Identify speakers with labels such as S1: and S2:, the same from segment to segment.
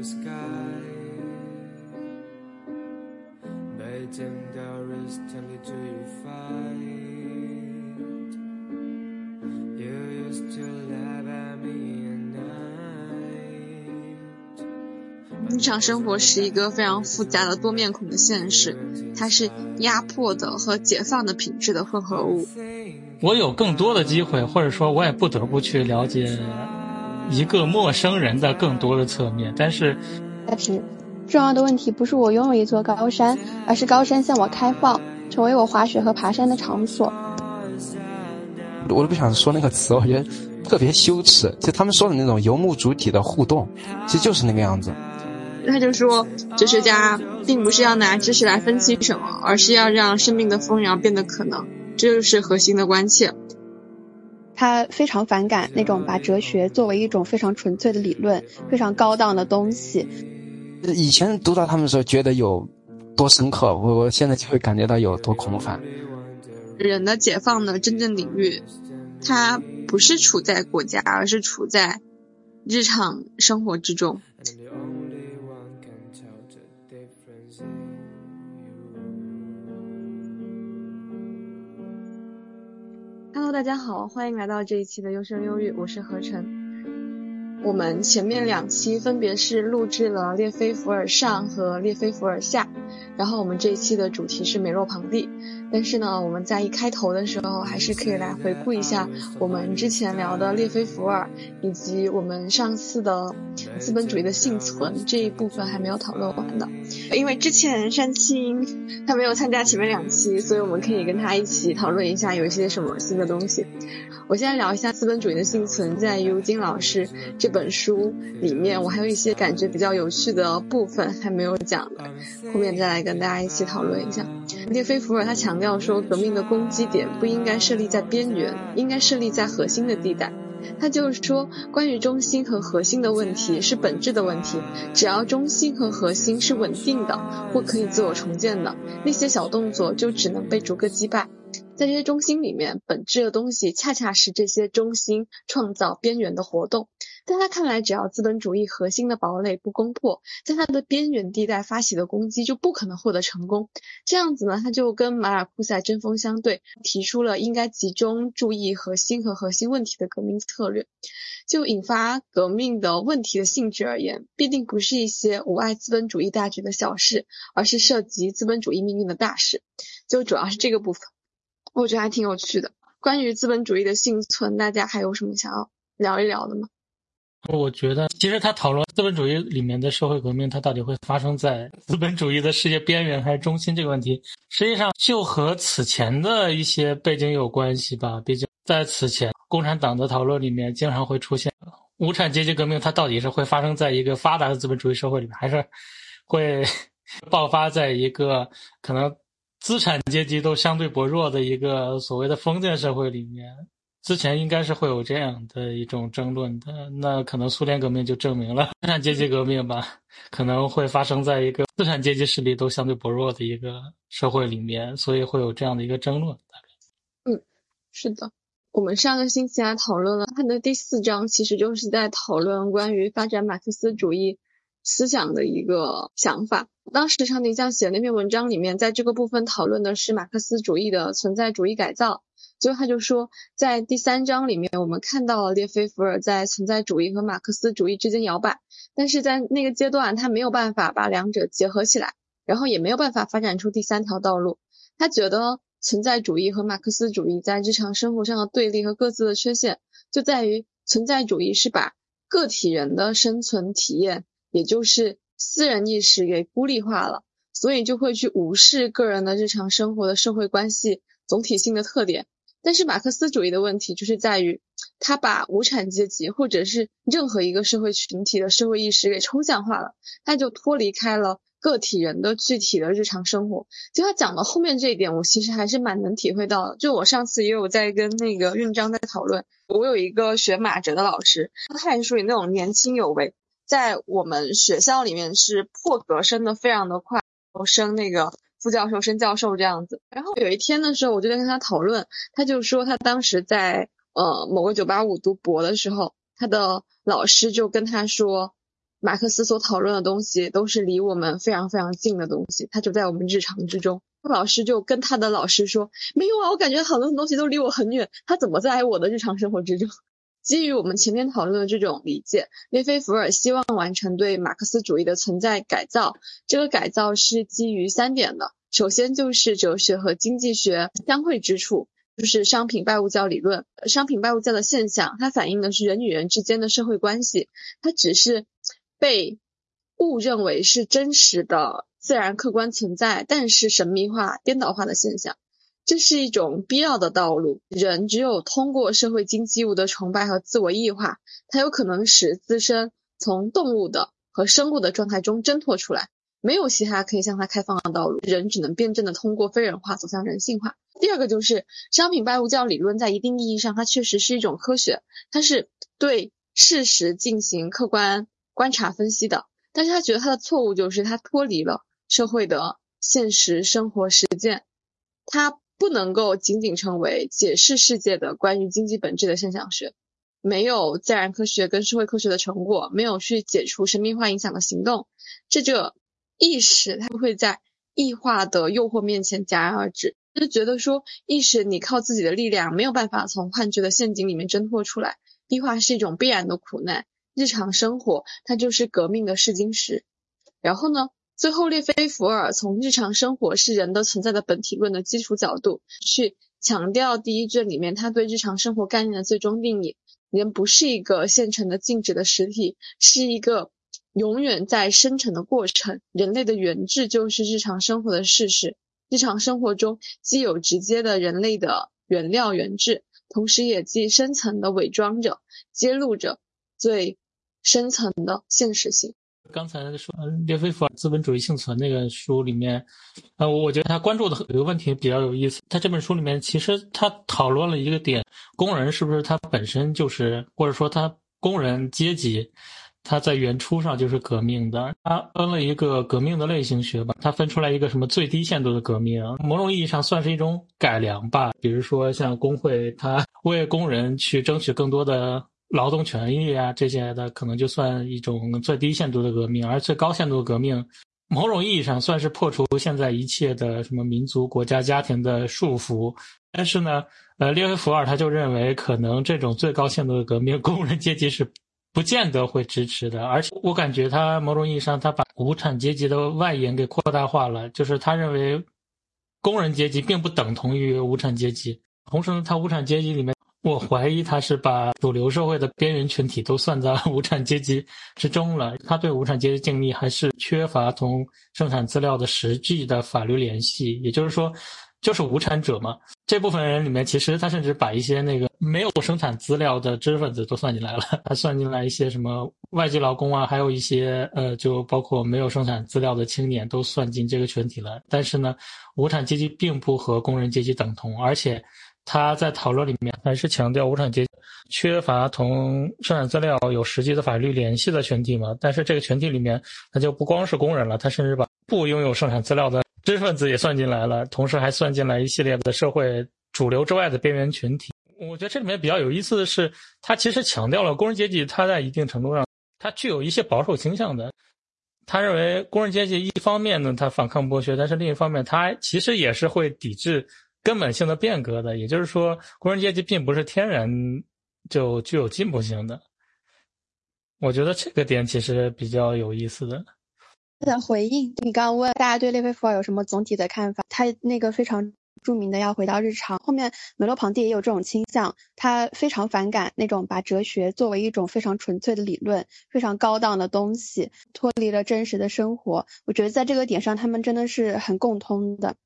S1: 日常生活是一个非常复杂的多面孔的现实，它是压迫的和解放的品质的混合物。
S2: 我有更多的机会，或者说，我也不得不去了解一个陌生人的更多的侧面。但是，
S3: 但是，重要的问题不是我拥有一座高山，而是高山向我开放，成为我滑雪和爬山的场所。
S4: 我都不想说那个词，我觉得特别羞耻。就他们说的那种游牧主体的互动，其实就是那个样子。
S1: 他就说，哲学家并不是要拿知识来分析什么，而是要让生命的丰饶变得可能，这就是核心的关切。
S3: 他非常反感那种把哲学作为一种非常纯粹的理论、非常高档的东西。
S4: 以前读到他们的时候，觉得有多深刻，我我现在就会感觉到有多空泛。
S1: 人的解放的真正领域，它不是处在国家，而是处在日常生活之中。大家好，欢迎来到这一期的优生优育，我是何晨。我们前面两期分别是录制了列菲伏尔上和列菲伏尔下，然后我们这一期的主题是美洛庞蒂。但是呢，我们在一开头的时候，还是可以来回顾一下我们之前聊的列菲伏尔，以及我们上次的资本主义的幸存这一部分还没有讨论完的。因为之前山青他没有参加前面两期，所以我们可以跟他一起讨论一下有一些什么新的东西。我先来聊一下资本主义的幸存，在尤金老师这本书里面，我还有一些感觉比较有趣的部分还没有讲的，后面再来跟大家一起讨论一下。列菲伏尔他强调说，革命的攻击点不应该设立在边缘，应该设立在核心的地带。他就是说，关于中心和核心的问题是本质的问题，只要中心和核心是稳定的或可以自我重建的，那些小动作就只能被逐个击败。在这些中心里面，本质的东西恰恰是这些中心创造边缘的活动。在他看来，只要资本主义核心的堡垒不攻破，在它的边缘地带发起的攻击就不可能获得成功。这样子呢，他就跟马尔库塞针锋相对，提出了应该集中注意核心和核心问题的革命策略。就引发革命的问题的性质而言，必定不是一些无碍资本主义大局的小事，而是涉及资本主义命运的大事。就主要是这个部分。我觉得还挺有趣的。关于资本主义的幸存，大家还有什么想要聊一聊的吗？
S2: 我觉得，其实他讨论资本主义里面的社会革命，它到底会发生在 资本主义的世界边缘还是中心这个问题，实际上就和此前的一些背景有关系吧。毕竟在此前，共产党的讨论里面经常会出现无产阶级革命，它到底是会发生在一个发达的资本主义社会里面，还是会 爆发在一个可能。资产阶级都相对薄弱的一个所谓的封建社会里面，之前应该是会有这样的一种争论的。那可能苏联革命就证明了，资产阶级革命吧，可能会发生在一个资产阶级势力都相对薄弱的一个社会里面，所以会有这样的一个争论。大
S1: 概，嗯，是的，我们上个星期还讨论了它的第四章，其实就是在讨论关于发展马克思主义。思想的一个想法。当时长宁江写的那篇文章里面，在这个部分讨论的是马克思主义的存在主义改造。最后他就说，在第三章里面，我们看到了列菲伏尔在存在主义和马克思主义之间摇摆，但是在那个阶段，他没有办法把两者结合起来，然后也没有办法发展出第三条道路。他觉得存在主义和马克思主义在日常生活上的对立和各自的缺陷，就在于存在主义是把个体人的生存体验。也就是私人意识给孤立化了，所以就会去无视个人的日常生活的社会关系总体性的特点。但是马克思主义的问题就是在于，他把无产阶级或者是任何一个社会群体的社会意识给抽象化了，他就脱离开了个体人的具体的日常生活。就他讲到后面这一点，我其实还是蛮能体会到的。就我上次也有在跟那个运章在讨论，我有一个学马哲的老师，他也属于那种年轻有为。在我们学校里面是破格升的非常的快，升那个副教授、升教授这样子。然后有一天的时候，我就在跟他讨论，他就说他当时在呃某个九八五读博的时候，他的老师就跟他说，马克思所讨论的东西都是离我们非常非常近的东西，它就在我们日常之中。老师就跟他的老师说：“没有啊，我感觉好多东西都离我很远，他怎么在我的日常生活之中？”基于我们前面讨论的这种理解，列菲弗尔希望完成对马克思主义的存在改造。这个改造是基于三点的：首先就是哲学和经济学相会之处，就是商品拜物教理论。商品拜物教的现象，它反映的是人与人之间的社会关系，它只是。被误认为是真实的自然客观存在，但是神秘化、颠倒化的现象，这是一种必要的道路。人只有通过社会经济物的崇拜和自我异化，才有可能使自身从动物的和生物的状态中挣脱出来。没有其他可以向他开放的道路，人只能辩证的通过非人化走向人性化。第二个就是商品拜物教理论，在一定意义上，它确实是一种科学，它是对事实进行客观。观察分析的，但是他觉得他的错误就是他脱离了社会的现实生活实践，他不能够仅仅成为解释世界的关于经济本质的现象学，没有自然科学跟社会科学的成果，没有去解除神秘化影响的行动，这就意识它会在异化的诱惑面前戛然而止，就觉得说意识你靠自己的力量没有办法从幻觉的陷阱里面挣脱出来，异化是一种必然的苦难。日常生活，它就是革命的试金石。然后呢，最后列菲弗尔从日常生活是人的存在的本体论的基础角度去强调第一卷里面他对日常生活概念的最终定义：人不是一个现成的静止的实体，是一个永远在生成的过程。人类的原质就是日常生活的事实。日常生活中既有直接的人类的原料原质，同时也既深层的伪装着、揭露着最。深层的现实性。
S2: 刚才说列菲弗尔《资本主义幸存》那个书里面，呃，我觉得他关注的有一个问题比较有意思。他这本书里面其实他讨论了一个点：工人是不是他本身就是，或者说他工人阶级，他在原初上就是革命的。他分了一个革命的类型学吧，他分出来一个什么最低限度的革命，某种意义上算是一种改良吧。比如说像工会，他为工人去争取更多的。劳动权益啊，这些的可能就算一种最低限度的革命，而最高限度的革命，某种意义上算是破除现在一切的什么民族、国家、家庭的束缚。但是呢，呃，列维弗尔他就认为，可能这种最高限度的革命，工人阶级是不见得会支持的。而且我感觉他某种意义上，他把无产阶级的外延给扩大化了，就是他认为工人阶级并不等同于无产阶级，同时呢，他无产阶级里面。我怀疑他是把主流社会的边缘群体都算在 无产阶级之中了。他对无产阶级的定义还是缺乏同生产资料的实际的法律联系，也就是说，就是无产者嘛。这部分人里面，其实他甚至把一些那个没有生产资料的知识分子都算进来了，还算进来一些什么外籍劳工啊，还有一些呃，就包括没有生产资料的青年都算进这个群体了。但是呢，无产阶级并不和工人阶级等同，而且。他在讨论里面还是强调无产阶级缺乏同生产资料有实际的法律联系的群体嘛？但是这个群体里面，那就不光是工人了，他甚至把不拥有生产资料的知识分子也算进来了，同时还算进来一系列的社会主流之外的边缘群体。我觉得这里面比较有意思的是，他其实强调了工人阶级他在一定程度上，他具有一些保守倾向的。他认为工人阶级一方面呢，他反抗剥削，但是另一方面，他其实也是会抵制。根本性的变革的，也就是说，工人阶级并不是天然就具有进步性的。我觉得这个点其实比较有意思的。
S3: 的回应你刚问大家对列菲弗尔有什么总体的看法，他那个非常著名的要回到日常。后面梅洛庞蒂也有这种倾向，他非常反感那种把哲学作为一种非常纯粹的理论、非常高档的东西，脱离了真实的生活。我觉得在这个点上，他们真的是很共通的。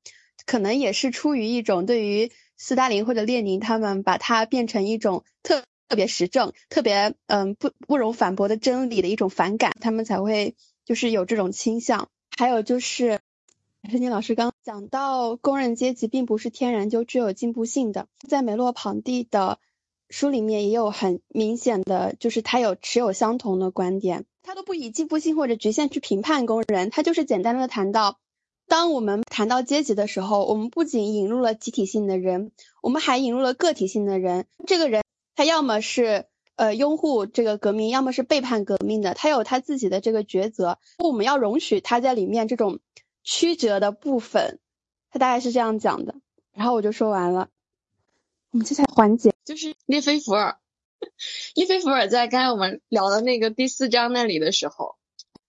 S3: 可能也是出于一种对于斯大林或者列宁他们把它变成一种特特别实证、特别嗯不不容反驳的真理的一种反感，他们才会就是有这种倾向。还有就是申金老师刚讲到，工人阶级并不是天然就具有进步性的，在梅洛庞蒂的书里面也有很明显的，就是他有持有相同的观点，他都不以进步性或者局限去评判工人，他就是简单的谈到。当我们谈到阶级的时候，我们不仅引入了集体性的人，我们还引入了个体性的人。这个人，他要么是呃拥护这个革命，要么是背叛革命的，他有他自己的这个抉择，我们要容许他在里面这种曲折的部分，他大概是这样讲的。然后我就说完了，我们接下来环节
S1: 就是列菲弗尔。列菲弗尔在刚才我们聊的那个第四章那里的时候，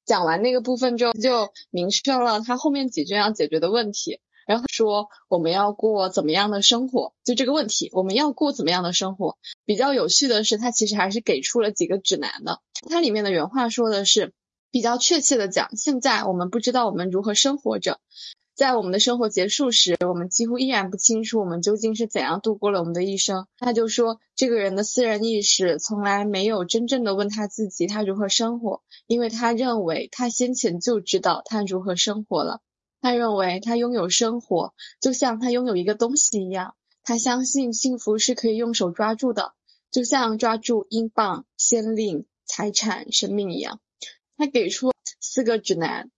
S1: 讲完那个部分之后，就明确了他后面几句要解决的问题。然后说我们要过怎么样的生活，就这个问题，我们要过怎么样的生活？比较有趣的是，他其实还是给出了几个指南的。它里面的原话说的是，比较确切的讲，现在我们不知道我们如何生活着。在我们的生活结束时，我们几乎依然不清楚我们究竟是怎样度过了我们的一生。他就说，这个人的私人意识从来没有真正的问他自己他如何生活，因为他认为他先前就知道他如何生活了。他认为他拥有生活，就像他拥有一个东西一样。他相信幸福是可以用手抓住的，就像抓住英镑、先令、财产、生命一样。他给出四个指南。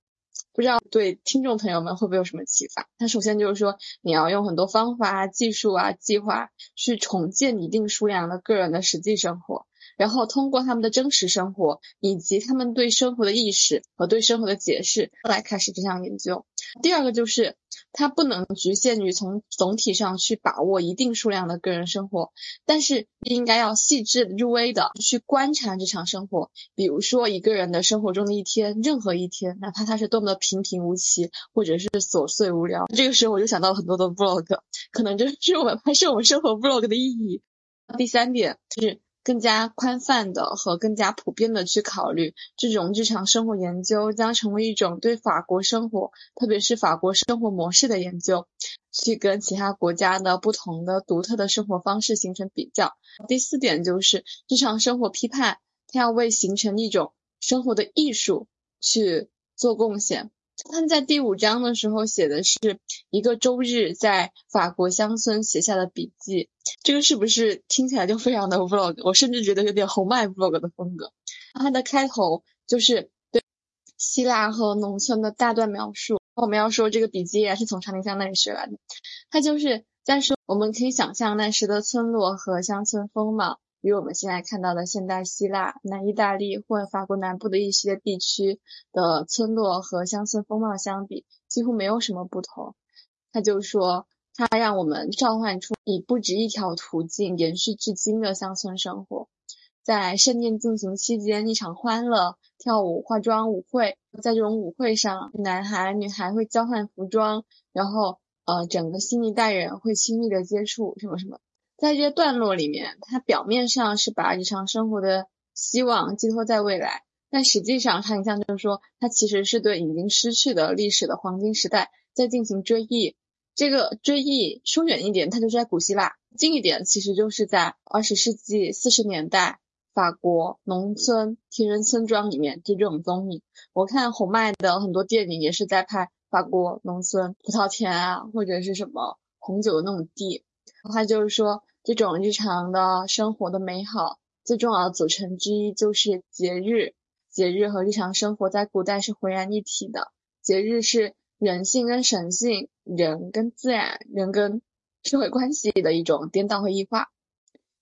S1: 不知道对听众朋友们会不会有什么启发？他首先就是说，你要用很多方法啊、技术啊、计划去重建一定数量的个人的实际生活。然后通过他们的真实生活，以及他们对生活的意识和对生活的解释来开始这项研究。第二个就是，它不能局限于从总体上去把握一定数量的个人生活，但是应该要细致入微的去观察日常生活。比如说一个人的生活中的一天，任何一天，哪怕他是多么的平平无奇，或者是琐碎无聊，这个时候我就想到了很多的 vlog，可能这是我们拍摄我们生活 vlog 的意义。第三点就是。更加宽泛的和更加普遍的去考虑，这种日常生活研究将成为一种对法国生活，特别是法国生活模式的研究，去跟其他国家的不同的独特的生活方式形成比较。第四点就是日常生活批判，它要为形成一种生活的艺术去做贡献。他们在第五章的时候写的是一个周日在法国乡村写下的笔记，这个是不是听起来就非常的 vlog？我甚至觉得有点红麦 vlog 的风格。它的开头就是对希腊和农村的大段描述。我们要说这个笔记也是从长林乡那里学来的，它就是在说我们可以想象那时的村落和乡村风貌。与我们现在看到的现代希腊、南意大利或法国南部的一些地区的村落和乡村风貌相比，几乎没有什么不同。他就说，他让我们召唤出以不止一条途径延续至今的乡村生活。在圣殿进行期间，一场欢乐、跳舞、化妆舞会，在这种舞会上，男孩、女孩会交换服装，然后呃，整个新一代人会亲密的接触，什么什么。在这些段落里面，它表面上是把日常生活的希望寄托在未来，但实际上，它很像就是说，它其实是对已经失去的历史的黄金时代在进行追忆。这个追忆说远一点，它就是在古希腊；近一点，其实就是在二十世纪四十年代法国农村田园村庄里面就这种踪影。我看红麦的很多电影也是在拍法国农村葡萄田啊，或者是什么红酒的那种地。他就是说。这种日常的生活的美好，最重要的组成之一就是节日。节日和日常生活在古代是浑然一体的。节日是人性跟神性、人跟自然、人跟社会关系的一种颠倒和异化。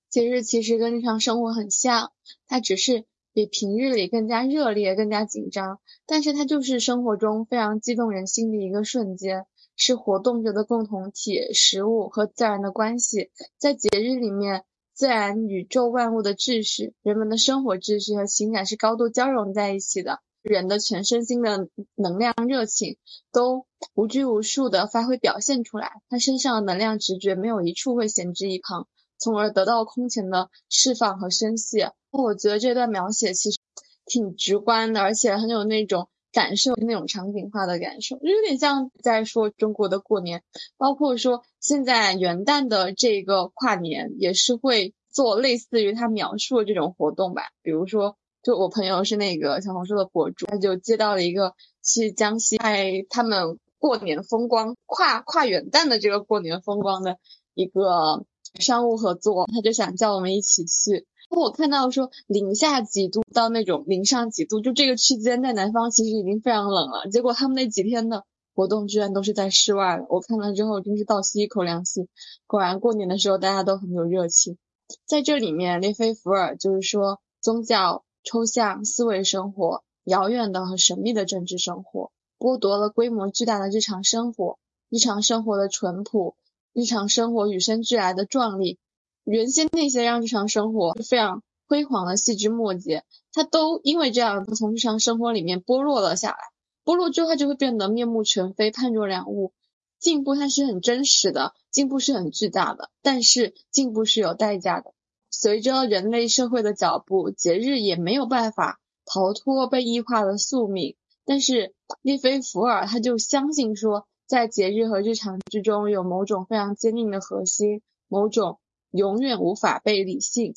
S1: 节日其实跟日常生活很像，它只是比平日里更加热烈、更加紧张，但是它就是生活中非常激动人心的一个瞬间。是活动着的共同体，食物和自然的关系，在节日里面，自然、宇宙万物的秩序、人们的生活秩序和情感是高度交融在一起的。人的全身心的能量、热情都无拘无束的发挥表现出来，他身上的能量直觉没有一处会闲置一旁，从而得到空前的释放和宣泄。我觉得这段描写其实挺直观的，而且很有那种。感受那种场景化的感受，就有点像在说中国的过年，包括说现在元旦的这个跨年也是会做类似于他描述的这种活动吧。比如说，就我朋友是那个小红书的博主，他就接到了一个去江西拍他们过年风光跨跨元旦的这个过年风光的一个商务合作，他就想叫我们一起去。我看到说零下几度到那种零上几度，就这个区间在南方其实已经非常冷了。结果他们那几天的活动居然都是在室外。我看了之后真是倒吸一口凉气。果然过年的时候大家都很有热情。在这里面，列菲伏尔就是说，宗教、抽象、思维生活、遥远的和神秘的政治生活，剥夺了规模巨大的日常生活，日常生活的淳朴，日常生活与生俱来的壮丽。原先那些让日常生活非常辉煌的细枝末节，它都因为这样从日常生活里面剥落了下来。剥落之后，它就会变得面目全非、判若两物。进步它是很真实的，进步是很巨大的，但是进步是有代价的。随着人类社会的脚步，节日也没有办法逃脱被异化的宿命。但是列菲伏尔他就相信说，在节日和日常之中有某种非常坚定的核心，某种。永远无法被理性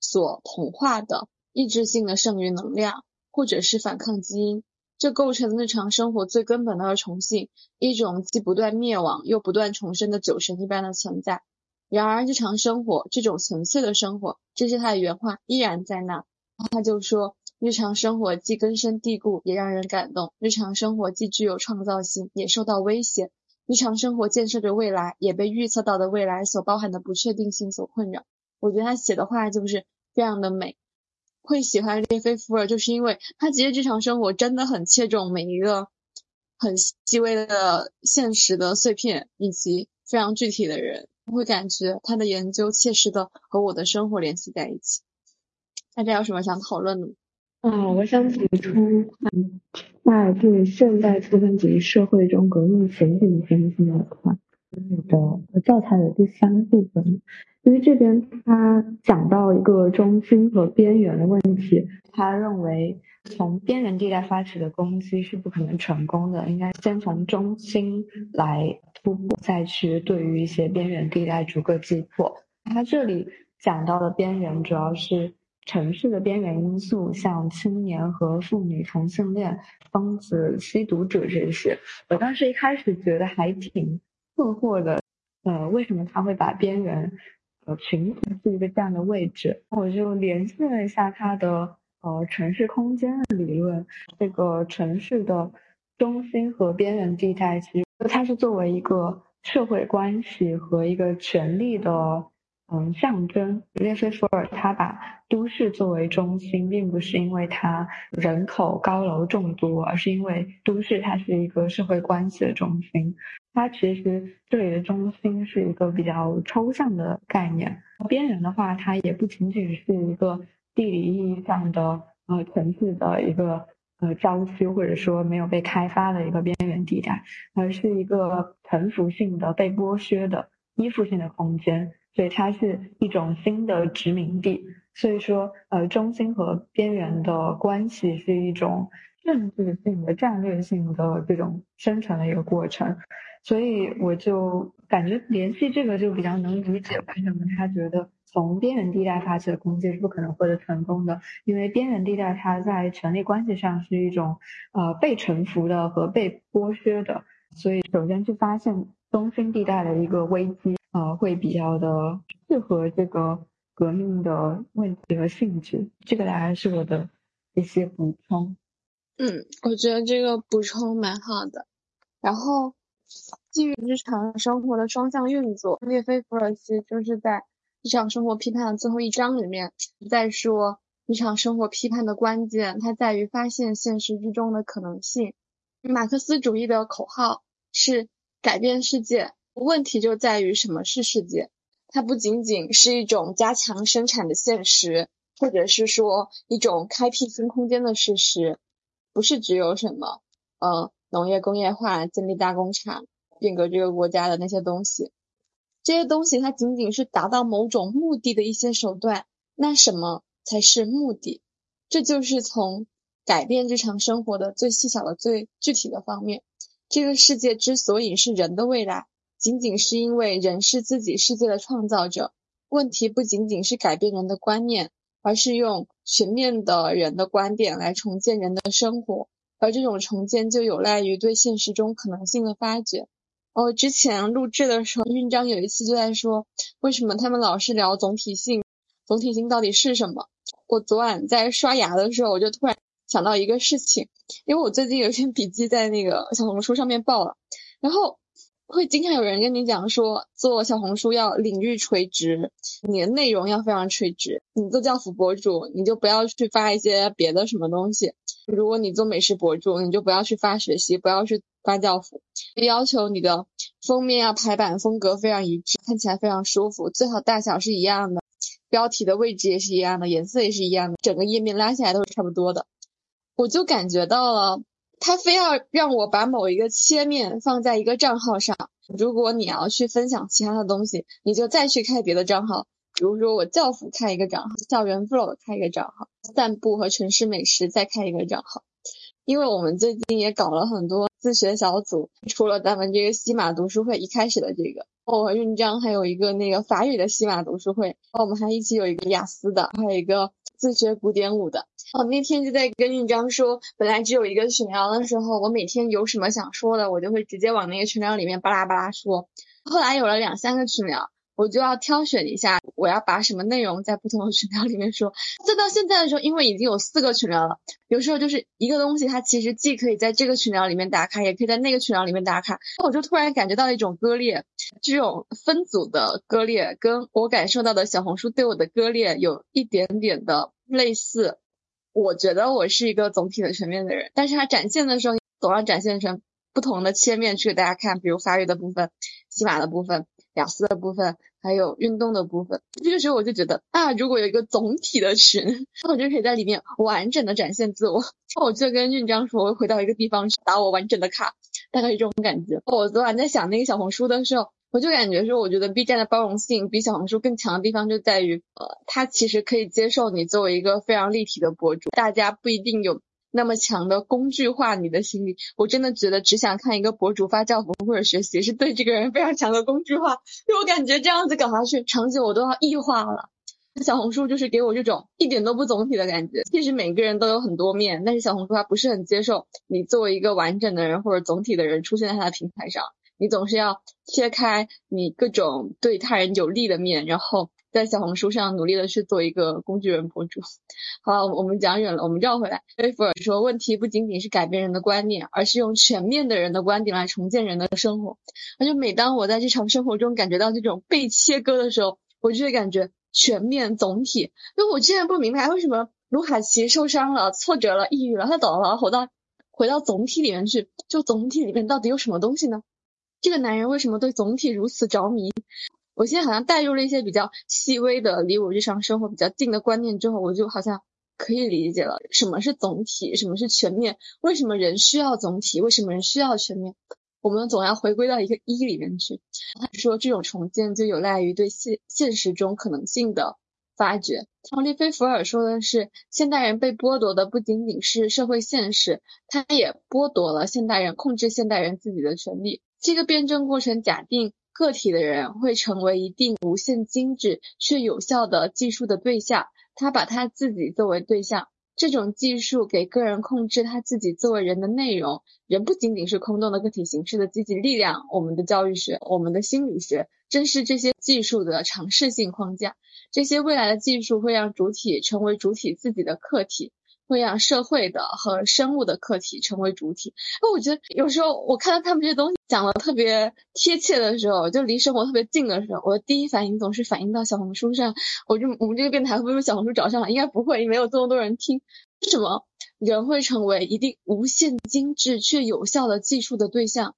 S1: 所同化的意志性的剩余能量，或者是反抗基因，这构成日常生活最根本的二重性，一种既不断灭亡又不断重生的酒神一般的存在。然而，日常生活这种纯粹的生活，这是他的原话，依然在那。他就说，日常生活既根深蒂固，也让人感动；日常生活既具有创造性，也受到威胁。日常生活建设着未来，也被预测到的未来所包含的不确定性所困扰。我觉得他写的话就是非常的美。会喜欢列菲伏尔，就是因为他其实日常生活真的很切中每一个很细微的现实的碎片，以及非常具体的人，会感觉他的研究切实的和我的生活联系在一起。大家有什么想讨论的吗？
S5: 嗯，我想提出，在对现代资本主义社会中革命前景分析那块，你的教材的第三部分，因为这边他讲到一个中心和边缘的问题，他认为从边缘地带发起的攻击是不可能成功的，应该先从中心来突破，再去对于一些边缘地带逐个击破。他这里讲到的边缘主要是。城市的边缘因素，像青年和妇女、同性恋、疯子、吸毒者这些，我当时一开始觉得还挺困惑的。呃，为什么他会把边缘呃群体是一个这样的位置？我就联系了一下他的呃城市空间的理论。这个城市的中心和边缘地带，其实它是作为一个社会关系和一个权力的。嗯，象征列菲伏尔他把都市作为中心，并不是因为它人口高楼众多，而是因为都市它是一个社会关系的中心。它其实这里的中心是一个比较抽象的概念。边缘的话，它也不仅仅是一个地理意义上的呃城市的一个呃郊区，或者说没有被开发的一个边缘地带，而是一个臣服性的被剥削的依附性的空间。所以它是一种新的殖民地，所以说，呃，中心和边缘的关系是一种政治性的、战略性的这种生成的一个过程。所以我就感觉联系这个就比较能理解为什么他觉得从边缘地带发起的攻击是不可能获得成功的，因为边缘地带它在权力关系上是一种呃被臣服的和被剥削的，所以首先去发现中心地带的一个危机。呃，会比较的适合这个革命的问题和性质，这个大概是我的一些补充。
S1: 嗯，我觉得这个补充蛮好的。然后，基于日常生活的双向运作，列菲伏尔斯就是在日常生活批判的最后一章里面在说，日常生活批判的关键，它在于发现现实之中的可能性。马克思主义的口号是改变世界。问题就在于什么是世界？它不仅仅是一种加强生产的现实，或者是说一种开辟新空间的事实，不是只有什么呃农业工业化、建立大工厂、变革这个国家的那些东西。这些东西它仅仅是达到某种目的的一些手段。那什么才是目的？这就是从改变日常生活的最细小的、最具体的方面。这个世界之所以是人的未来。仅仅是因为人是自己世界的创造者，问题不仅仅是改变人的观念，而是用全面的人的观点来重建人的生活，而这种重建就有赖于对现实中可能性的发掘。哦，之前录制的时候，韵章有一次就在说，为什么他们老是聊总体性？总体性到底是什么？我昨晚在刷牙的时候，我就突然想到一个事情，因为我最近有一篇笔记在那个小红书上面爆了，然后。会经常有人跟你讲说，做小红书要领域垂直，你的内容要非常垂直。你做教辅博主，你就不要去发一些别的什么东西；如果你做美食博主，你就不要去发学习，不要去发教辅。要求你的封面啊、排版风格非常一致，看起来非常舒服，最好大小是一样的，标题的位置也是一样的，颜色也是一样的，整个页面拉起来都是差不多的。我就感觉到了。他非要让我把某一个切面放在一个账号上，如果你要去分享其他的东西，你就再去开别的账号，比如说我教辅开一个账号，校园 flow 开一个账号，散步和城市美食再开一个账号。因为我们最近也搞了很多自学小组，除了咱们这个西马读书会一开始的这个，我和运章还有一个那个法语的西马读书会，我们还一起有一个雅思的，还有一个自学古典舞的。我那天就在跟印章说，本来只有一个群聊的时候，我每天有什么想说的，我就会直接往那个群聊里面巴拉巴拉说。后来有了两三个群聊，我就要挑选一下，我要把什么内容在不同的群聊里面说。再到现在的时候，因为已经有四个群聊了，有时候就是一个东西，它其实既可以在这个群聊里面打卡，也可以在那个群聊里面打卡。我就突然感觉到一种割裂，这种分组的割裂，跟我感受到的小红书对我的割裂有一点点的类似。我觉得我是一个总体的全面的人，但是它展现的时候总要展现成不同的切面去给大家看，比如法语的部分、西马的部分、雅思的部分，还有运动的部分。这个时候我就觉得啊，如果有一个总体的群，我就可以在里面完整的展现自我。那我就跟运章说，我回到一个地方去打我完整的卡，大概是这种感觉。我昨晚在想那个小红书的时候。我就感觉说，我觉得 B 站的包容性比小红书更强的地方就在于，呃，它其实可以接受你作为一个非常立体的博主，大家不一定有那么强的工具化你的心理。我真的觉得只想看一个博主发教辅或者学习，是对这个人非常强的工具化。就我感觉这样子搞下去，场景我都要异化了。小红书就是给我这种一点都不总体的感觉。其实每个人都有很多面，但是小红书它不是很接受你作为一个完整的人或者总体的人出现在它的平台上。你总是要切开你各种对他人有利的面，然后在小红书上努力的去做一个工具人博主。好，我们讲远了，我们绕回来。菲弗尔说，问题不仅仅是改变人的观念，而是用全面的人的观点来重建人的生活。而且每当我在日常生活中感觉到这种被切割的时候，我就会感觉全面总体。因为我之前不明白为什么卢卡奇受伤了、挫折了、抑郁了，他走了，回到回到总体里面去，就总体里面到底有什么东西呢？这个男人为什么对总体如此着迷？我现在好像带入了一些比较细微的、离我日常生活比较近的观念之后，我就好像可以理解了什么是总体，什么是全面，为什么人需要总体，为什么人需要全面？我们总要回归到一个一里面去。他说，这种重建就有赖于对现现实中可能性的发掘。奥利菲·福尔说的是，现代人被剥夺的不仅仅是社会现实，他也剥夺了现代人控制现代人自己的权利。这个辩证过程假定个体的人会成为一定无限精致却有效的技术的对象，他把他自己作为对象。这种技术给个人控制他自己作为人的内容。人不仅仅是空洞的个体形式的积极力量。我们的教育学，我们的心理学，正是这些技术的尝试性框架。这些未来的技术会让主体成为主体自己的客体。会让社会的和生物的课题成为主体。那我觉得有时候我看到他们这些东西讲的特别贴切的时候，就离生活特别近的时候，我的第一反应总是反映到小红书上。我就我们这个电台会不会被小红书找上了？应该不会，没有这么多人听。为什么人会成为一定无限精致却有效的技术的对象？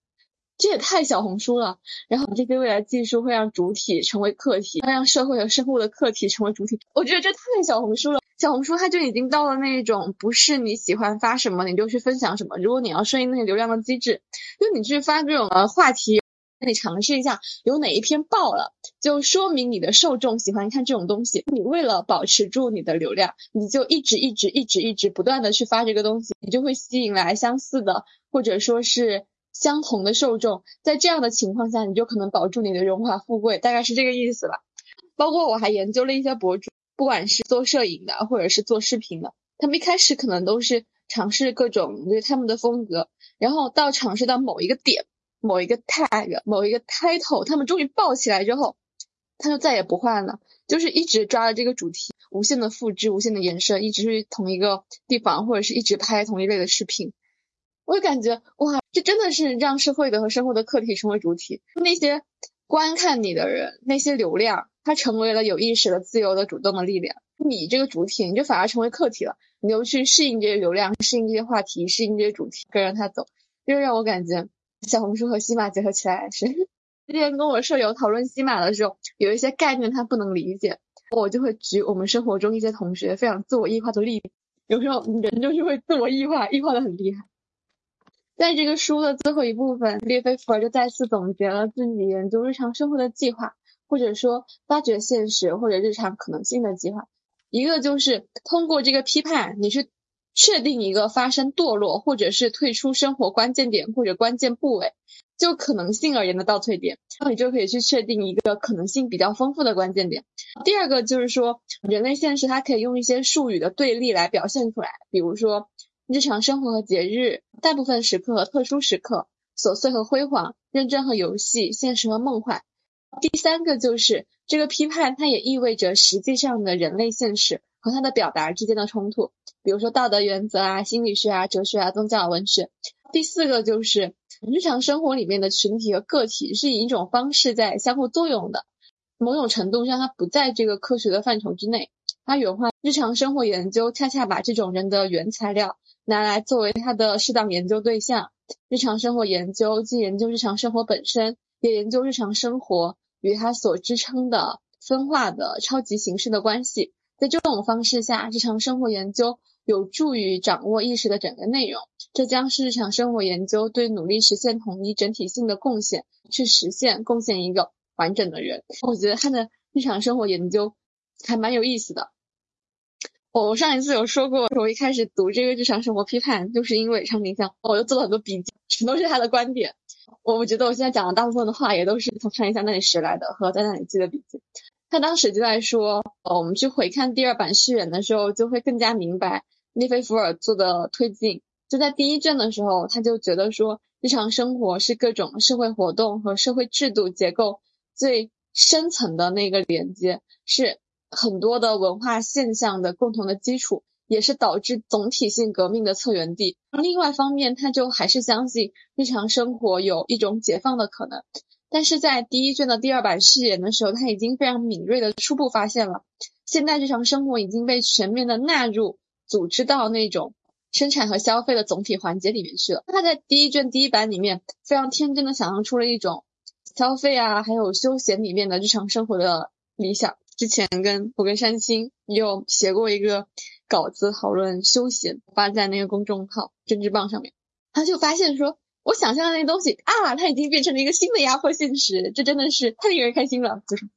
S1: 这也太小红书了。然后这些未来技术会让主体成为客体，会让社会和生物的客体成为主体。我觉得这太小红书了。小红书它就已经到了那种不是你喜欢发什么你就去分享什么。如果你要顺应那个流量的机制，就你去发这种呃话题，那你尝试一下有哪一篇爆了，就说明你的受众喜欢看这种东西。你为了保持住你的流量，你就一直一直一直一直不断的去发这个东西，你就会吸引来相似的或者说是相同的受众。在这样的情况下，你就可能保住你的荣华富贵，大概是这个意思吧。包括我还研究了一些博主。不管是做摄影的，或者是做视频的，他们一开始可能都是尝试各种就是他们的风格，然后到尝试到某一个点、某一个 tag、某一个 title，他们终于爆起来之后，他就再也不换了，就是一直抓着这个主题，无限的复制、无限的延伸，一直是同一个地方，或者是一直拍同一类的视频。我就感觉哇，这真的是让社会的和生活的课题成为主体。那些观看你的人，那些流量，它成为了有意识的、自由的、主动的力量。你这个主体，你就反而成为客体了，你就去适应这些流量，适应这些话题，适应这些主题，跟着它走，就让我感觉小红书和西马结合起来是。之前跟我舍友讨论西马的时候，有一些概念他不能理解，我就会举我们生活中一些同学非常自我异化的例子。有时候人就是会自我异化，异化的很厉害。在这个书的最后一部分，列菲弗尔就再次总结了自己研究日常生活的计划，或者说发掘现实或者日常可能性的计划。一个就是通过这个批判，你去确定一个发生堕落或者是退出生活关键点或者关键部位，就可能性而言的倒退点，然后你就可以去确定一个可能性比较丰富的关键点。第二个就是说，人类现实它可以用一些术语的对立来表现出来，比如说。日常生活和节日，大部分时刻和特殊时刻，琐碎和辉煌，认真和游戏，现实和梦幻。第三个就是这个批判，它也意味着实际上的人类现实和它的表达之间的冲突，比如说道德原则啊、心理学啊、哲学啊、宗教文学。第四个就是日常生活里面的群体和个体是以一种方式在相互作用的，某种程度上它不在这个科学的范畴之内。它原话：日常生活研究恰恰把这种人的原材料。拿来作为他的适当研究对象。日常生活研究既研究日常生活本身，也研究日常生活与它所支撑的分化的超级形式的关系。在这种方式下，日常生活研究有助于掌握意识的整个内容。这将是日常生活研究对努力实现统一整体性的贡献，去实现贡献一个完整的人。我觉得他的日常生活研究还蛮有意思的。我上一次有说过，我一开始读这个日常生活批判，就是因为长井香，我就做了很多笔记，全都是他的观点。我我觉得我现在讲的大部分的话，也都是从长井香那里学来的，和在那里记的笔记。他当时就在说，呃，我们去回看第二版序言的时候，就会更加明白列菲弗尔做的推进。就在第一卷的时候，他就觉得说，日常生活是各种社会活动和社会制度结构最深层的那个连接，是。很多的文化现象的共同的基础，也是导致总体性革命的策源地。另外一方面，他就还是相信日常生活有一种解放的可能。但是在第一卷的第二版序言的时候，他已经非常敏锐的初步发现了，现代日常生活已经被全面的纳入组织到那种生产和消费的总体环节里面去了。他在第一卷第一版里面非常天真的想象出了一种消费啊，还有休闲里面的日常生活的理想。之前跟我跟山青有写过一个稿子讨论休闲，发在那个公众号政治棒上面，他就发现说，我想象的那东西啊，它已经变成了一个新的压迫现实，这真的是太令人开心了，就是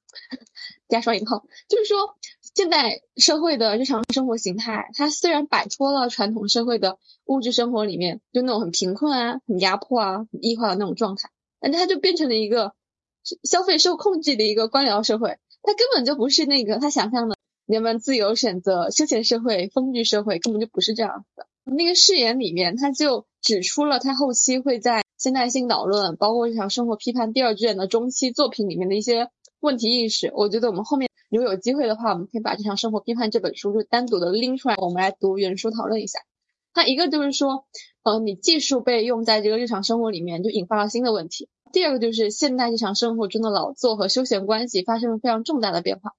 S1: 加双引号，就是说现代社会的日常生活形态，它虽然摆脱了传统社会的物质生活里面就那种很贫困啊、很压迫啊、很异化的那种状态，但是它就变成了一个消费受控制的一个官僚社会。他根本就不是那个他想象的人们自由选择休闲社会、丰裕社会，根本就不是这样子的。那个誓言里面，他就指出了他后期会在现代性导论，包括日常生活批判第二卷的中期作品里面的一些问题意识。我觉得我们后面如果有机会的话，我们可以把《日常生活批判》这本书就单独的拎出来，我们来读原书讨论一下。它一个就是说，呃，你技术被用在这个日常生活里面，就引发了新的问题。第二个就是现代日常生活中的劳作和休闲关系发生了非常重大的变化。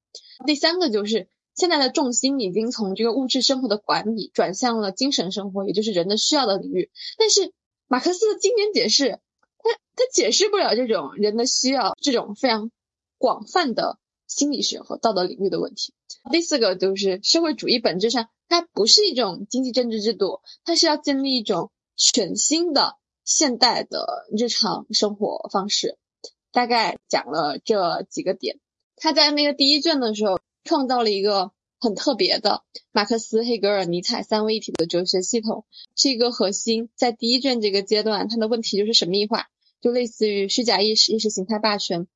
S1: 第三个就是现在的重心已经从这个物质生活的管理转向了精神生活，也就是人的需要的领域。但是马克思的经典解释，他他解释不了这种人的需要这种非常广泛的心理学和道德领域的问题。第四个就是社会主义本质上它不是一种经济政治制度，它是要建立一种全新的。现代的日常生活方式，大概讲了这几个点。他在那个第一卷的时候，创造了一个很特别的马克思、黑格尔、尼采三位一体的哲学系统，是一个核心。在第一卷这个阶段，它的问题就是神秘化，就类似于虚假意识、意识形态霸权。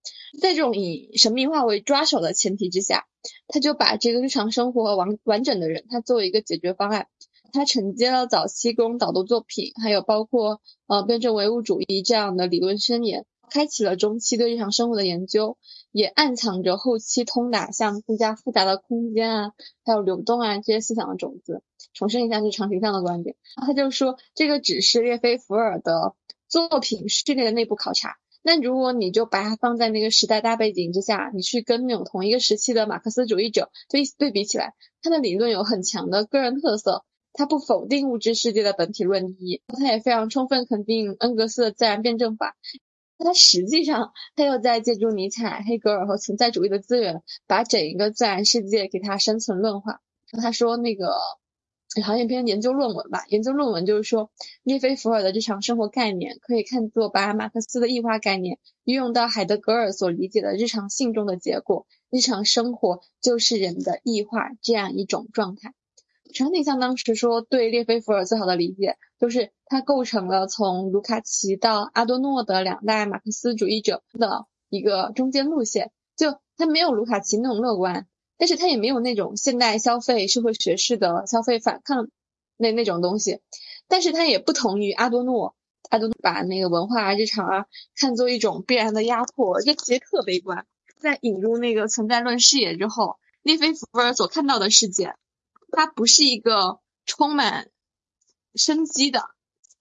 S1: 在这种以神秘化为抓手的前提之下，他就把这个日常生活完完整的人，他作为一个解决方案。他承接了早期工导读作品，还有包括呃辩证唯物主义这样的理论宣言，开启了中期对日常生活的研究。也暗藏着后期通达向更加复杂的空间啊，还有流动啊这些思想的种子。重申一下是长形象的观点，他就说这个只是列菲伏尔的作品序列的内部考察。那如果你就把它放在那个时代大背景之下，你去跟那种同一个时期的马克思主义者对对比起来，他的理论有很强的个人特色，他不否定物质世界的本体论意义，他也非常充分肯定恩格斯的自然辩证法。他实际上他又在借助尼采、黑格尔和存在主义的资源，把整一个自然世界给它生存论化。他说那个。好像一篇研究论文吧，研究论文就是说，列菲伏尔的日常生活概念可以看作把马克思的异化概念运用到海德格尔所理解的日常性中的结果，日常生活就是人的异化这样一种状态。陈内像当时说对列菲伏尔最好的理解，就是他构成了从卢卡奇到阿多诺的两代马克思主义者的一个中间路线，就他没有卢卡奇那种乐观。但是他也没有那种现代消费社会学式的消费反抗那那种东西，但是他也不同于阿多诺，阿多诺把那个文化啊日常啊看作一种必然的压迫，这其实特悲观。在引入那个存在论视野之后，列菲伏尔所看到的世界，它不是一个充满生机的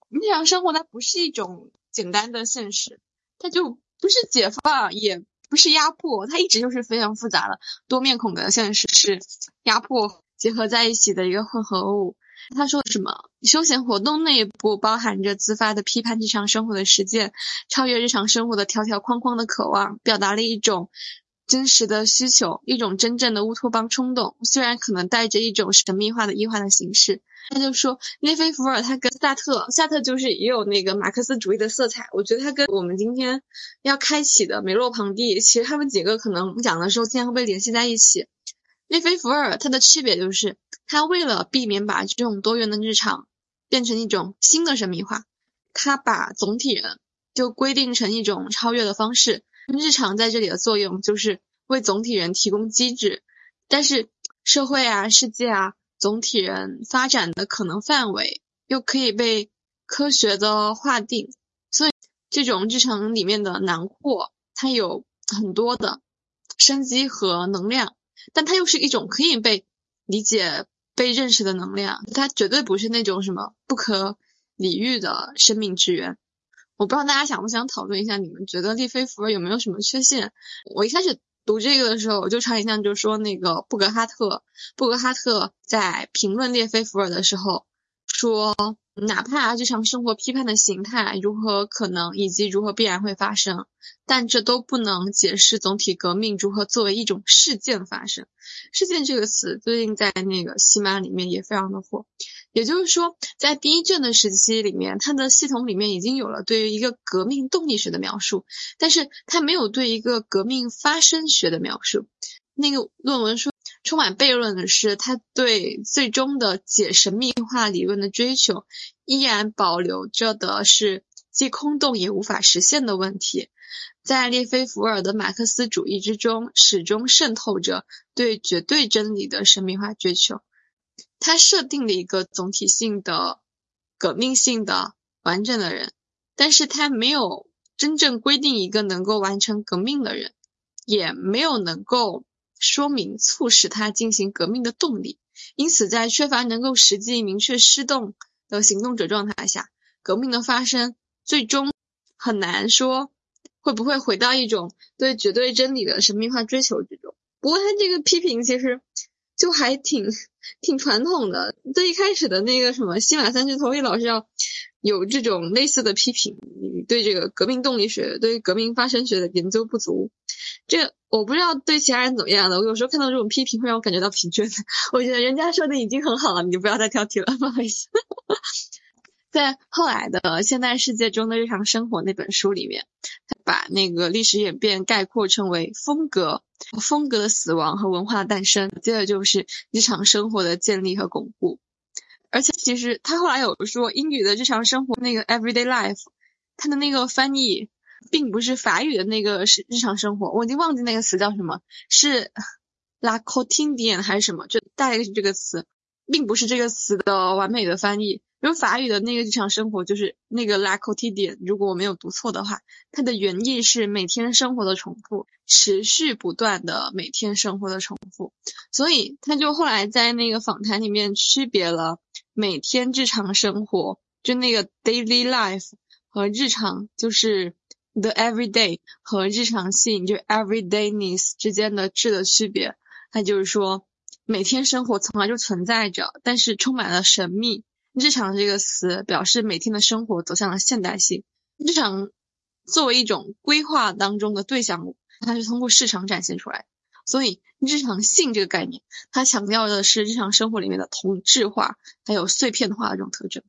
S1: 日常生活，它不是一种简单的现实，它就不是解放也。不是压迫，它一直就是非常复杂的多面孔的现实，是压迫结合在一起的一个混合物。他说什么？休闲活动内部包含着自发的批判日常生活的实践，超越日常生活的条条框框的渴望，表达了一种真实的需求，一种真正的乌托邦冲动，虽然可能带着一种神秘化的异化的形式。他就说，列菲伏尔他跟萨特，萨特就是也有那个马克思主义的色彩。我觉得他跟我们今天要开启的梅洛庞蒂，其实他们几个可能讲的时候，经常会被联系在一起。列菲伏尔他的区别就是，他为了避免把这种多元的日常变成一种新的神秘化，他把总体人就规定成一种超越的方式。日常在这里的作用就是为总体人提供机制，但是社会啊，世界啊。总体人发展的可能范围又可以被科学的划定，所以这种日常里面的囊括，它有很多的生机和能量，但它又是一种可以被理解、被认识的能量，它绝对不是那种什么不可理喻的生命之源。我不知道大家想不想讨论一下，你们觉得列菲弗尔有没有什么缺陷？我一开始。读这个的时候，我就常印象就是说那个布格哈特，布格哈特在评论列菲弗尔的时候说，哪怕日常生活批判的形态如何可能以及如何必然会发生，但这都不能解释总体革命如何作为一种事件发生。事件这个词最近在那个西马里面也非常的火。也就是说，在第一卷的时期里面，它的系统里面已经有了对于一个革命动力学的描述，但是它没有对一个革命发生学的描述。那个论文说，充满悖论的是，他对最终的解神秘化理论的追求，依然保留着的是既空洞也无法实现的问题。在列菲伏尔的马克思主义之中，始终渗透着对绝对真理的神秘化追求。他设定了一个总体性的、革命性的、完整的人，但是他没有真正规定一个能够完成革命的人，也没有能够说明促使他进行革命的动力。因此，在缺乏能够实际明确施动的行动者状态下，革命的发生最终很难说会不会回到一种对绝对真理的神秘化追求之中。不过，他这个批评其实。就还挺挺传统的，对一开始的那个什么西马三巨头，叶老师要有这种类似的批评，你对这个革命动力学、对革命发生学的研究不足。这我不知道对其他人怎么样的，我有时候看到这种批评会让我感觉到疲倦。我觉得人家说的已经很好了，你就不要再挑剔了，不好意思。在后来的《现代世界中的日常生活》那本书里面，他把那个历史演变概括称为风格。风格的死亡和文化的诞生，接着就是日常生活的建立和巩固。而且其实他后来有说，英语的日常生活那个 everyday life，他的那个翻译并不是法语的那个是日常生活，我已经忘记那个词叫什么，是 la quotidienne 还是什么，就大概是这个词，并不是这个词的完美的翻译。因为法语的那个日常生活就是那个 la quotidienne，如果我没有读错的话，它的原意是每天生活的重复，持续不断的每天生活的重复。所以他就后来在那个访谈里面区别了每天日常生活，就那个 daily life 和日常就是 the everyday 和日常性就 everydayness 之间的质的区别。它就是说，每天生活从来就存在着，但是充满了神秘。日常这个词表示每天的生活走向了现代性。日常作为一种规划当中的对象物，它是通过市场展现出来。所以日常性这个概念，它强调的是日常生活里面的同质化，还有碎片化的这种特征。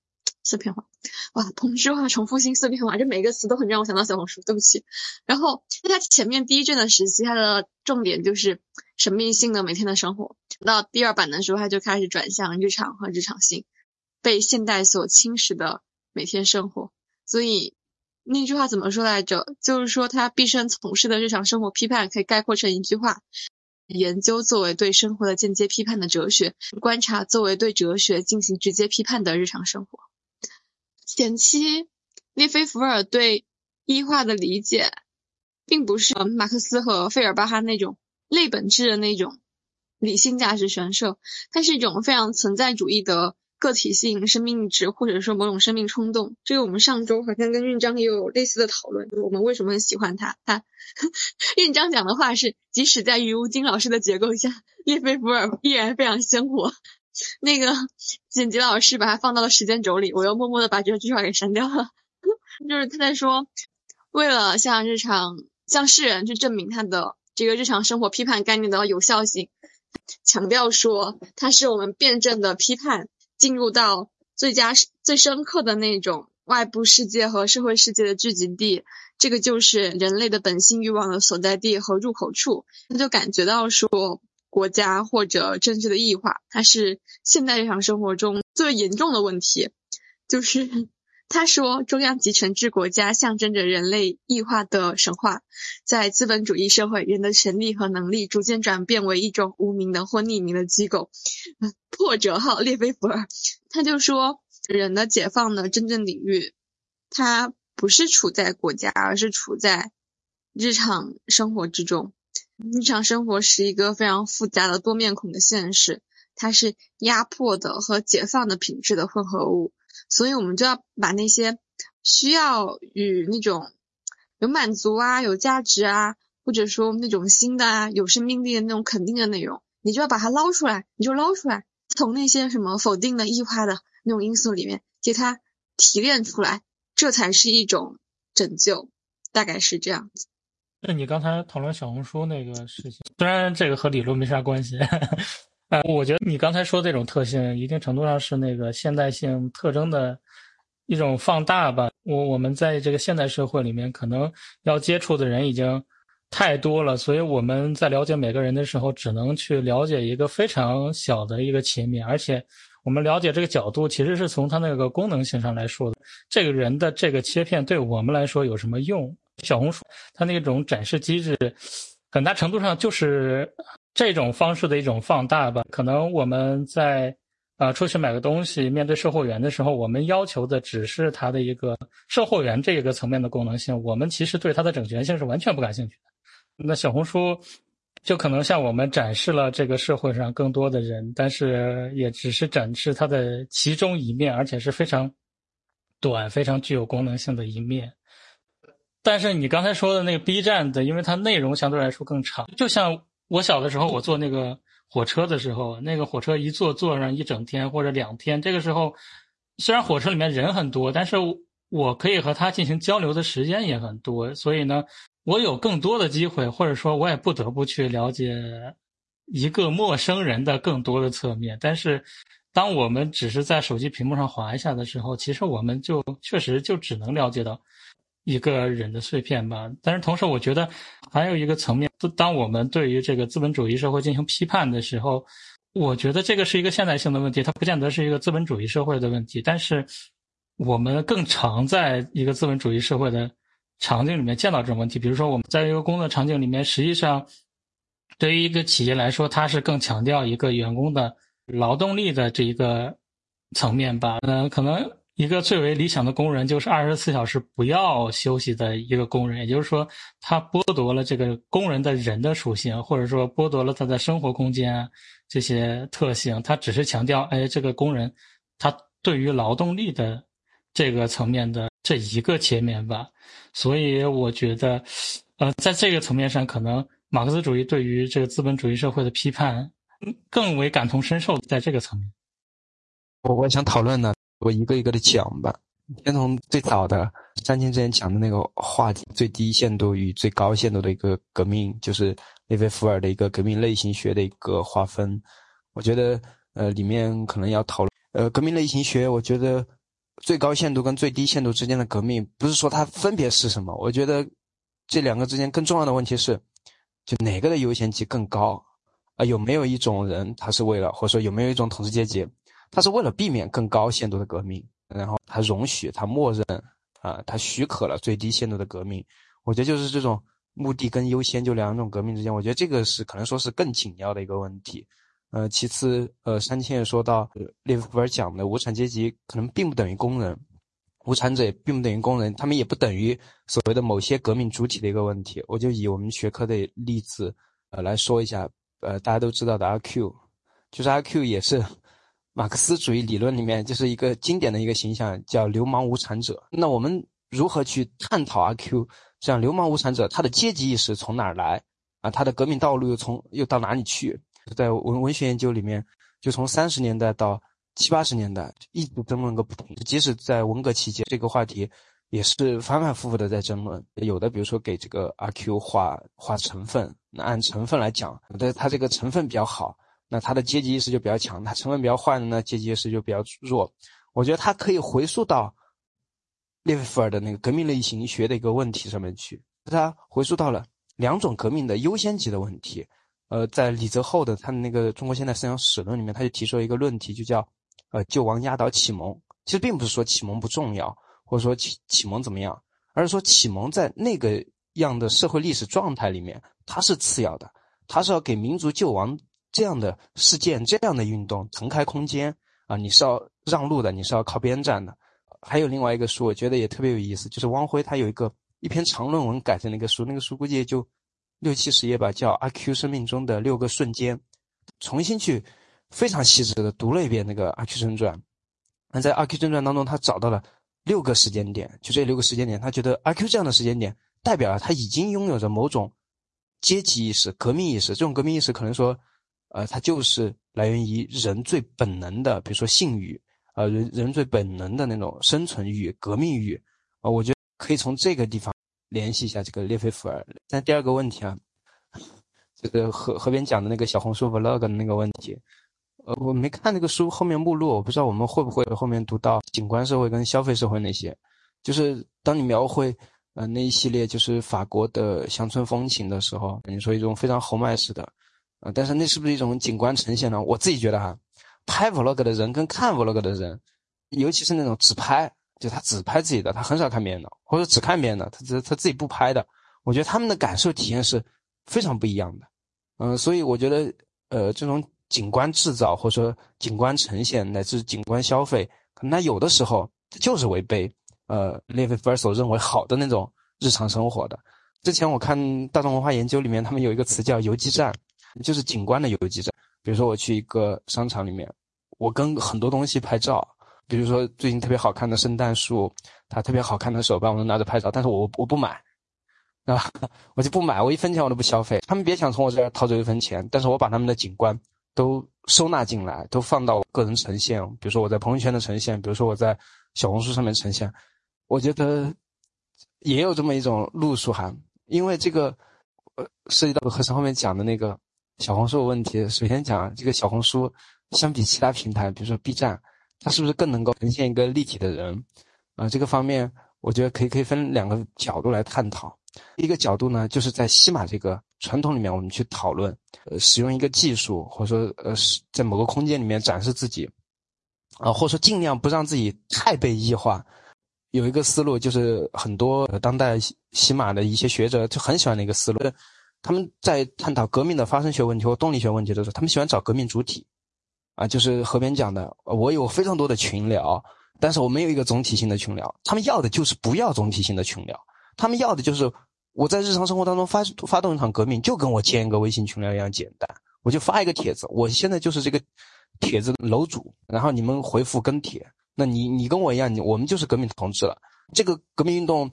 S1: 碎片化，哇，同质化、重复性、碎片化，这每个词都很让我想到小红书。对不起。然后在它前面第一卷的时期，它的重点就是神秘性的每天的生活。到第二版的时候，它就开始转向日常和日常性。被现代所侵蚀的每天生活，所以那句话怎么说来着？就是说他毕生从事的日常生活批判，可以概括成一句话：研究作为对生活的间接批判的哲学，观察作为对哲学进行直接批判的日常生活。前期列菲伏尔对异化的理解，并不是马克思和费尔巴哈那种类本质的那种理性价值悬设，它是一种非常存在主义的。个体性、生命值，或者说某种生命冲动，这个我们上周好像跟运章也有类似的讨论，就是我们为什么很喜欢他。他 运章讲的话是，即使在于吴京老师的结构下，列菲伏尔依然非常鲜活。那个剪辑老师把它放到了时间轴里，我又默默的把这个句话给删掉了。就是他在说，为了向日常、向世人去证明他的这个日常生活批判概念的有效性，强调说它是我们辩证的批判。进入到最佳、最深刻的那种外部世界和社会世界的聚集地，这个就是人类的本性欲望的所在地和入口处。他就感觉到说，国家或者政治的异化，它是现代日常生活中最严重的问题，就是。他说，中央集权制国家象征着人类异化的神话。在资本主义社会，人的权利和能力逐渐转变为一种无名的或匿名的机构。破折号列菲伏尔，他就说，人的解放的真正领域，它不是处在国家，而是处在日常生活之中。日常生活是一个非常复杂的多面孔的现实，它是压迫的和解放的品质的混合物。所以，我们就要把那些需要与那种有满足啊、有价值啊，或者说那种新的啊、有生命力的那种肯定的内容，你就要把它捞出来，你就捞出来，从那些什么否定的、异化的那种因素里面，给它提炼出来，这才是一种拯救，大概是这样子。
S2: 那你刚才讨论小红书那个事情，虽然这个和理论没啥关系。呃，我觉得你刚才说这种特性，一定程度上是那个现代性特征的一种放大吧。我我们在这个现代社会里面，可能要接触的人已经太多了，所以我们在了解每个人的时候，只能去了解一个非常小的一个切面，而且我们了解这个角度，其实是从他那个功能性上来说的。这个人的这个切片对我们来说有什么用？小红书它那种展示机制，很大程度上就是。这种方式的一种放大吧，可能我们在啊出去买个东西，面对售货员的时候，我们要求的只是他的一个售货员这一个层面的功能性，我们其实对它的整全性是完全不感兴趣的。那小红书就可能向我们展示了这个社会上更多的人，但是也只是展示它的其中一面，而且是非常短、非常具有功能性的一面。但是你刚才说的那个 B 站的，因为它内容相对来说更长，就像。我小的时候，我坐那个火车的时候，那个火车一坐坐上一整天或者两天。这个时候，虽然火车里面人很多，但是我可以和他进行交流的时间也很多。所以呢，我有更多的机会，或者说，我也不得不去了解一个陌生人的更多的侧面。但是，当我们只是在手机屏幕上划一下的时候，其实我们就确实就只能了解到。一个人的碎片吧，但是同时，我觉得还有一个层面，当我们对于这个资本主义社会进行批判的时候，我觉得这个是一个现代性的问题，它不见得是一个资本主义社会的问题。但是，我们更常在一个资本主义社会的场景里面见到这种问题。比如说，我们在一个工作场景里面，实际上对于一个企业来说，它是更强调一个员工的劳动力的这一个层面吧。嗯，可能一个最为理想的工人就是二十四小时不要休息的一个工人，也就是说，他剥夺了这个工人的人的属性，或者说剥夺了他的生活空间这些特性。他只是强调，哎，这个工人他对于劳动力的这个层面的这一个切面吧。所以我觉得，呃，在这个层面上，可能马克思主义对于这个资本主义社会的批判更为感同身受，在这个层面。
S4: 我我想讨论呢，我一个一个的讲吧。先从最早的三清之前讲的那个话题，最低限度与最高限度的一个革命，就是列维福尔的一个革命类型学的一个划分。我觉得，呃，里面可能要讨论，呃，革命类型学，我觉得最高限度跟最低限度之间的革命，不是说它分别是什么。我觉得这两个之间更重要的问题是，就哪个的优先级更高啊？有没有一种人，他是为了，或者说有没有一种统治阶级？他是为了避免更高限度的革命，然后他容许、他默认啊，他许可了最低限度的革命。我觉得就是这种目的跟优先就两种革命之间，我觉得这个是可能说是更紧要的一个问题。呃，其次，呃，三千也说到列夫尔讲的无产阶级可能并不等于工人，无产者也并不等于工人，他们也不等于所谓的某些革命主体的一个问题。我就以我们学科的例子呃来说一下，呃，大家都知道的阿 Q，就是阿 Q 也是。马克思主义理论里面就是一个经典的一个形象，叫流氓无产者。那我们如何去探讨阿 Q 这样流氓无产者他的阶级意识从哪儿来啊？他的革命道路又从又到哪里去？在文文学研究里面，就从三十年代到七八十年代一直争论个不停。即使在文革期间，这个话题也是反反复复的在争论。有的比如说给这个阿 Q 划划成分，那按成分来讲，但他这个成分比较好。那他的阶级意识就比较强，他成分比较坏的呢，阶级意识就比较弱。我觉得他可以回溯到列夫尔的那个革命类型学的一个问题上面去，他回溯到了两种革命的优先级的问题。呃，在李泽厚的他的那个《中国现代思想史论》里面，他就提出了一个论题，就叫“呃，救亡压倒启蒙”。其实并不是说启蒙不重要，或者说启启蒙怎么样，而是说启蒙在那个样的社会历史状态里面，它是次要的，它是要给民族救亡。这样的事件，这样的运动，腾开空间啊！你是要让路的，你是要靠边站的。还有另外一个书，我觉得也特别有意思，就是汪晖他有一个一篇长论文改成那个书，那个书估计也就六七十页吧，叫《阿 Q 生命中的六个瞬间》，重新去非常细致的读了一遍那个《阿 Q 正传》。那在《阿 Q 正传》当中，他找到了六个时间点，就这六个时间点，他觉得阿 Q 这样的时间点代表了他已经拥有着某种阶级意识、革命意识。这种革命意识可能说。呃，它就是来源于人最本能的，比如说性欲，呃，人人最本能的那种生存欲、革命欲，啊，我觉得可以从这个地方联系一下这个列菲福尔。但第二个问题啊，这个河河边讲的那个小红书 vlog 的那个问题，呃，我没看那个书后面目录，我不知道我们会不会后面读到景观社会跟消费社会那些，就是当你描绘呃那一系列就是法国的乡村风情的时候，你说一种非常豪迈式的。啊，但是那是不是一种景观呈现呢？我自己觉得哈，拍 vlog 的人跟看 vlog 的人，尤其是那种只拍，就他只拍自己的，他很少看别人的，或者只看别人的，他只他自己不拍的，我觉得他们的感受体验是非常不一样的。嗯，所以我觉得，呃，这种景观制造或者说景观呈现乃至景观消费，可能它有的时候就是违背呃列维弗尔所认为好的那种日常生活的。之前我看大众文化研究里面，他们有一个词叫游击战。就是景观的游击战，比如说我去一个商场里面，我跟很多东西拍照，比如说最近特别好看的圣诞树，它特别好看的手办，我都拿着拍照，但是我我不买，啊，我就不买，我一分钱我都不消费。他们别想从我这儿掏走一分钱，但是我把他们的景观都收纳进来，都放到个人呈现，比如说我在朋友圈的呈现，比如说我在小红书上面呈现，我觉得也有这么一种路数哈，因为这个呃涉及到和尚后面讲的那个。小红书有问题。首先讲这个小红书，相比其他平台，比如说 B 站，它是不是更能够呈现一个立体的人？啊，这个方面我觉得可以可以分两个角度来探讨。一个角度呢，就是在西马这个传统里面，我们去讨论，呃，使用一个技术，或者说呃，是在某个空间里面展示自己，啊，或者说尽量不让自己太被异化。有一个思路，就是很多当代西马的一些学者就很喜欢的一个思路。他们在探讨革命的发生学问题或动力学问题的时候，他们喜欢找革命主体，啊，就是河边讲的，我有非常多的群聊，但是我没有一个总体性的群聊。他们要的就是不要总体性的群聊，他们要的就是我在日常生活当中发发动一场革命，就跟我建一个微信群聊一样简单，我就发一个帖子，我现在就是这个帖子楼主，然后你们回复跟帖，那你你跟我一样，你我们就是革命同志了。这个革命运动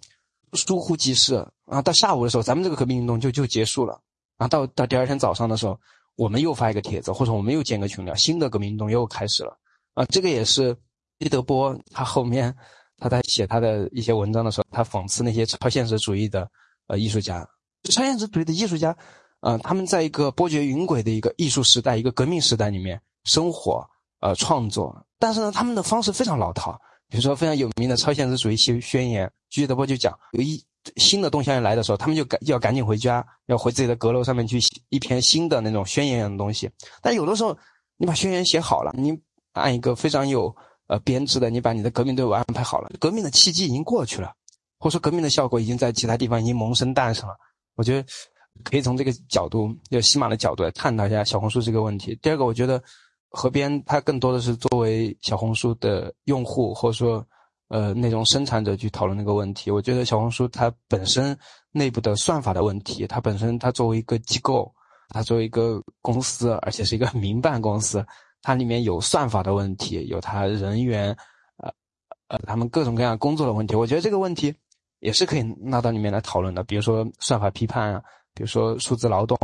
S4: 疏忽即逝啊，到下午的时候，咱们这个革命运动就就结束了。然后到到第二天早上的时候，我们又发一个帖子，或者我们又建个群聊，新的革命运动又开始了啊！这个也是毕德波他后面他在写他的一些文章的时候，他讽刺那些超现实主义的呃艺术家，超现实主义的艺术家，呃，他们在一个波谲云诡的一个艺术时代、一个革命时代里面生活呃创作，但是呢，他们的方式非常老套，比如说非常有名的超现实主义宣宣言，毕德波就讲有一。新的动向来的时候，他们就赶要赶紧回家，要回自己的阁楼上面去写一篇新的那种宣言样的东西。但有的时候，你把宣言写好了，你按一个非常有呃编制的，你把你的革命队伍安排好了，革命的契机已经过去了，或者说革命的效果已经在其他地方已经萌生诞生了。我觉得可以从这个角度，就起码的角度来探讨一下小红书这个问题。第二个，我觉得河边它更多的是作为小红书的用户，或者说。呃，那种生产者去讨论那个问题，我觉得小红书它本身内部的算法的问题，它本身它作为一个机构，它作为一个公司，而且是一个 民办公司，它里面有算法的问题，有它人员，呃呃，他们各种各样工作的问题。我觉得这个问题也是可以纳到里面来讨论的，比如说算法批判啊，比如说数字劳动，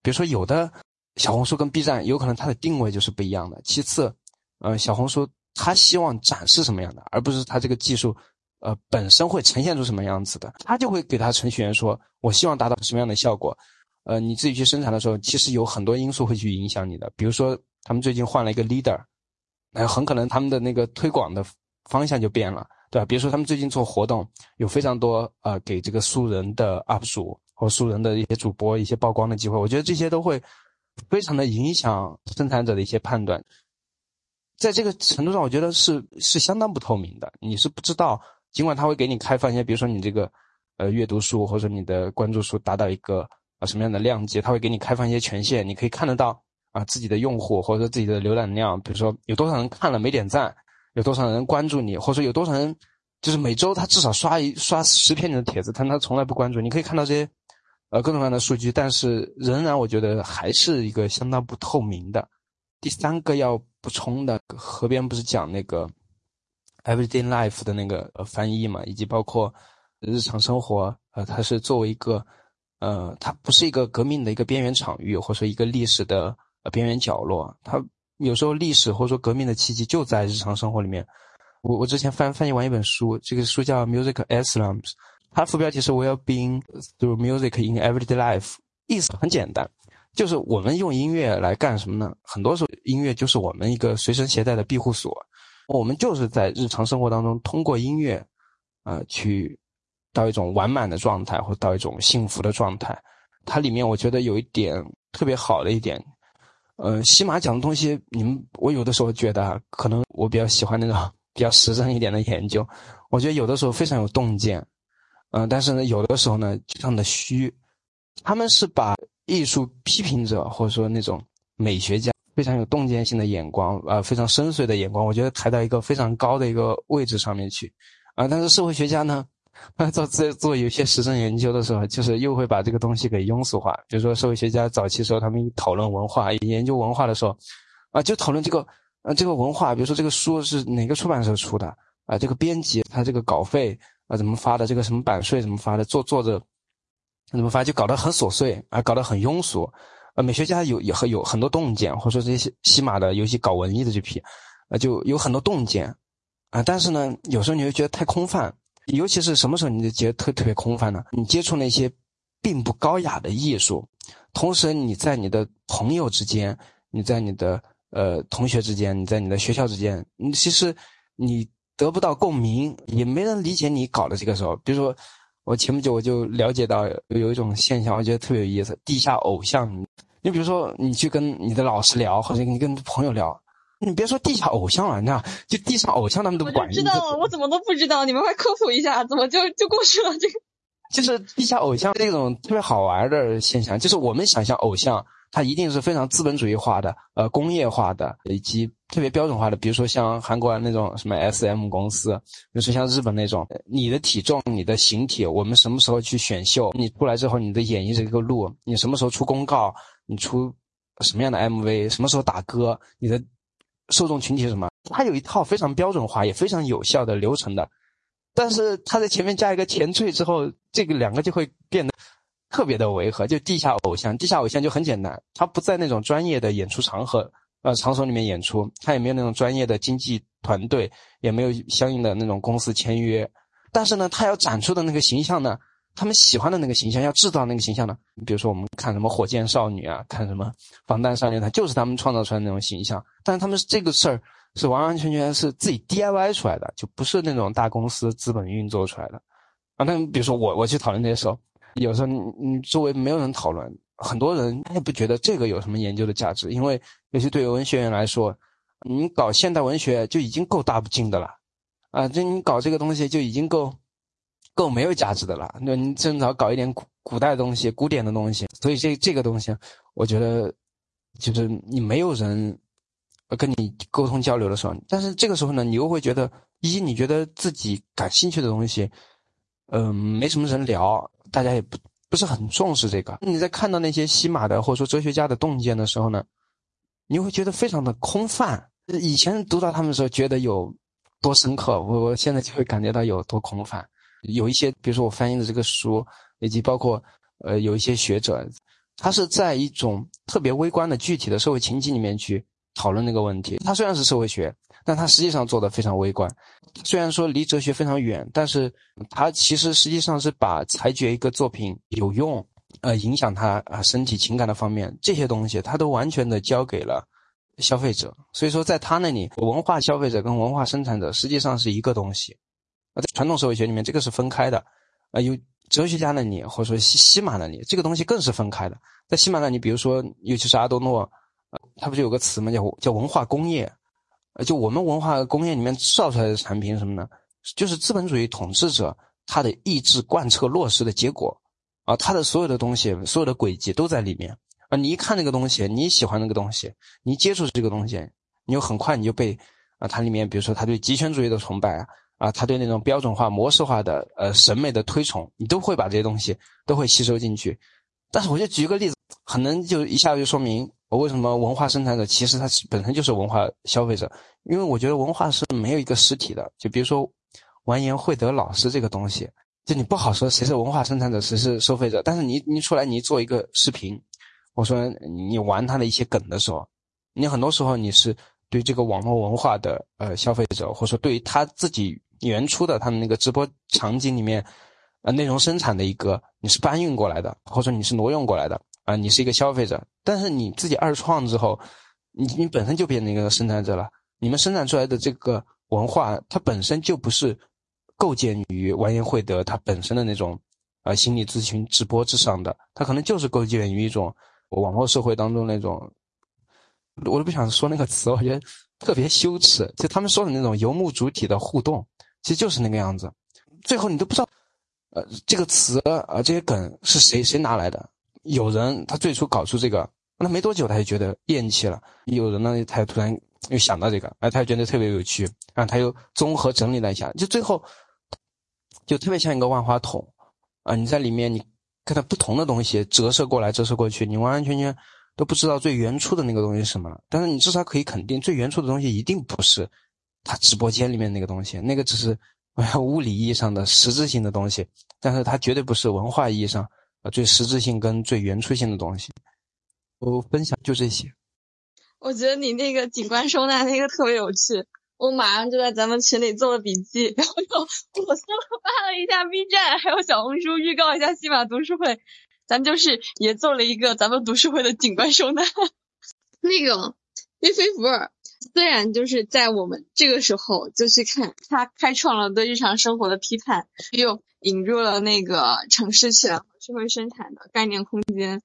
S4: 比如说有的小红书跟 B 站有可能它的定位就是不一样的。其次，呃，小红书。他希望展示什么样的，而不是他这个技术，呃，本身会呈现出什么样子的。他就会给他程序员说：“我希望达到什么样的效果。”呃，你自己去生产的时候，其实有很多因素会去影响你的。比如说，他们最近换了一个 leader，那很可能他们的那个推广的方向就变了，对吧？比如说，他们最近做活动，有非常多呃给这个素人的 UP 主或素人的一些主播一些曝光的机会。我觉得这些都会非常的影响生产者的一些判断。在这个程度上，我觉得是是相当不透明的。你是不知道，尽管他会给你开放一些，比如说你这个，呃，阅读数或者你的关注数达到一个啊什么样的量级，他会给你开放一些权限，你可以看得到啊自己的用户或者说自己的浏览量，比如说有多少人看了没点赞，有多少人关注你，或者说有多少人就是每周他至少刷一刷十篇你的帖子，但他从来不关注，你可以看到这些呃各种各样的数据，但是仍然我觉得还是一个相当不透明的。第三个要补充的，河边不是讲那个 everyday life 的那个翻译嘛，以及包括日常生活，呃，它是作为一个，呃，它不是一个革命的一个边缘场域，或者说一个历史的呃边缘角落。它有时候历史或者说革命的契机就在日常生活里面。我我之前翻翻译完一本书，这个书叫 Music Islams，它副标题是 Well being through music in everyday life，意思很简单。就是我们用音乐来干什么呢？很多时候，音乐就是我们一个随身携带的庇护所。我们就是在日常生活当中，通过音乐，呃，去到一种完满的状态，或到一种幸福的状态。它里面我觉得有一点特别好的一点，呃，西马讲的东西，你们我有的时候觉得，可能我比较喜欢那种 比较实证一点的研究。我觉得有的时候非常有洞见，嗯，但是呢，有的时候呢，非常的虚。他们是把。艺术批评者或者说那种美学家非常有洞见性的眼光，呃，非常深邃的眼光，我觉得抬到一个非常高的一个位置上面去，啊，但是社会学家呢，做做做有些实证研究的时候，就是又会把这个东西给庸俗化。比如说社会学家早期时候，他们讨论文化、研究文化的时候，啊，就讨论这个，呃，这个文化，比如说这个书是哪个出版社出的，啊，这个编辑他这个稿费啊怎么发的，这个什么版税怎么发的，做做着。怎么发就搞得很琐碎啊，搞得很庸俗，呃，美学家有也很有很多洞见，或者说这些西马的，尤其搞文艺的这批，呃，就有很多洞见，啊，但是呢，有时候你会觉得太空泛，尤其是什么时候你就觉得特特别空泛呢？你接触那些并不高雅的艺术，同时你在你的朋友之间，你在你的呃同学之间，你在你的学校之间，你其实你得不到共鸣，也没人理解你搞的这个时候，比如说。我前不久我就了解到有一种现象，我觉得特别有意思，地下偶像。你比如说，你去跟你的老师聊，或者你跟朋友聊，你别说地下偶像了，那就地上偶像他们都不管。
S1: 知道了，我怎么都不知道？你们快科普一下，怎么就就过去了？这个
S4: 就是地下偶像这种特别好玩的现象，就是我们想象偶像。它一定是非常资本主义化的，呃，工业化的，以及特别标准化的。比如说像韩国那种什么 SM 公司，比如说像日本那种，你的体重、你的形体，我们什么时候去选秀？你出来之后，你的演绎这个路，你什么时候出公告？你出什么样的 MV？什么时候打歌？你的受众群体是什么？它有一套非常标准化也非常有效的流程的。但是它在前面加一个前缀之后，这个两个就会变得。特别的违和，就地下偶像，地下偶像就很简单，他不在那种专业的演出场合，呃，场所里面演出，他也没有那种专业的经纪团队，也没有相应的那种公司签约，但是呢，他要展出的那个形象呢，他们喜欢的那个形象，要制造那个形象呢，比如说我们看什么火箭少女啊，看什么防弹少年团，就是他们创造出来那种形象，但是他们这个事儿是完完全全是自己 DIY 出来的，就不是那种大公司资本运作出来的，啊，那比如说我我去讨论这些时候。有时候你你周围没有人讨论，很多人他也不觉得这个有什么研究的价值，因为尤其对于文学院来说，你搞现代文学就已经够大不敬的了，啊，这你搞这个东西就已经够够没有价值的了。那你正好搞一点古古代的东西、古典的东西，所以这这个东西，我觉得就是你没有人跟你沟通交流的时候，但是这个时候呢，你又会觉得，一你觉得自己感兴趣的东西，嗯，没什么人聊。大家也不不是很重视这个。你在看到那些西马的或者说哲学家的洞见的时候呢，你会觉得非常的空泛。以前读到他们的时候觉得有多深刻，我我现在就会感觉到有多空泛。有一些，比如说我翻译的这个书，以及包括呃有一些学者，他是在一种特别微观的具体的社会情境里面去讨论那个问题。他虽然是社会学。但他实际上做的非常微观，虽然说离哲学非常远，但是他其实实际上是把裁决一个作品有用，呃，影响他啊身体情感的方面这些东西，他都完全的交给了消费者。所以说，在他那里，文化消费者跟文化生产者实际上是一个东西。啊，在传统社会学里面，这个是分开的。啊，有哲学家那里，或者说西西马那里，这个东西更是分开的。在西马那里，比如说，尤其是阿多诺，他不就有个词吗？叫叫文化工业。呃，就我们文化工业里面造出来的产品什么呢？就是资本主义统治者他的意志贯彻落实的结果，啊，他的所有的东西，所有的轨迹都在里面。啊，你一看那个东西，你喜欢那个东西，你接触这个东西，你就很快你就被啊，它里面比如说他对极权主义的崇拜啊，啊，他对那种标准化、模式化的呃审美的推崇，你都会把这些东西都会吸收进去。但是我就举个例子，很能就一下子就说明。我为什么文化生产者其实他本身就是文化消费者？因为我觉得文化是没有一个实体的。就比如说完颜慧德老师这个东西，就你不好说谁是文化生产者，谁是收费者。但是你你出来你做一个视频，我说你玩他的一些梗的时候，你很多时候你是对这个网络文化的呃消费者，或者说对于他自己原初的他的那个直播场景里面呃内容生产的一个，你是搬运过来的，或者说你是挪用过来的。啊，你是一个消费者，但是你自己二创之后，你你本身就变成一个生产者了。你们生产出来的这个文化，它本身就不是构建于完颜慧德他本身的那种啊心理咨询直播之上的，它可能就是构建于一种网络社会当中那种，我都不想说那个词，我觉得特别羞耻。就他们说的那种游牧主体的互动，其实就是那个样子。最后你都不知道，呃，这个词啊这些梗是谁谁拿来的。有人他最初搞出这个，那没多久他就觉得厌弃了。有人呢，他又突然又想到这个，哎，他又觉得特别有趣，然后他又综合整理了一下，就最后就特别像一个万花筒啊！你在里面，你看到不同的东西折射过来、折射过去，你完完全全都不知道最原初的那个东西是什么了。但是你至少可以肯定，最原初的东西一定不是他直播间里面那个东西，那个只是物理意义上的实质性的东西，但是它绝对不是文化意义上。最实质性跟最原初性的东西，我分享就这些。
S1: 我觉得你那个景观收纳那个特别有趣，我马上就在咱们群里做了笔记，然后又我搜发了一下 B 站，还有小红书预告一下西马读书会，咱们就是也做了一个咱们读书会的景观收纳。那个列菲福尔虽然就是在我们这个时候就去看，他开创了对日常生活的批判，又引入了那个城市权。社会生产的概念空间，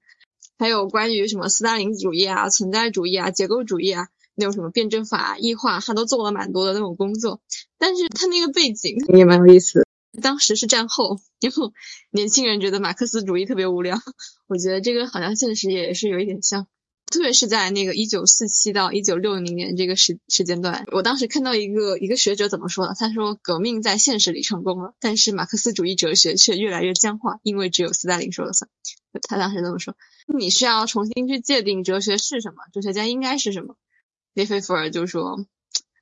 S1: 还有关于什么斯大林主义啊、存在主义啊、结构主义啊，那种什么辩证法、异化，他都做了蛮多的那种工作。但是他那个背景也蛮有意思，当时是战后，然后年轻人觉得马克思主义特别无聊。我觉得这个好像现实也是有一点像。特别是在那个一九四七到一九六零年这个时时间段，我当时看到一个一个学者怎么说的，他说革命在现实里成功了，但是马克思主义哲学却越来越僵化，因为只有斯大林说了算。他当时这么说。你需要重新去界定哲学是什么，哲学家应该是什么。列菲弗尔就说，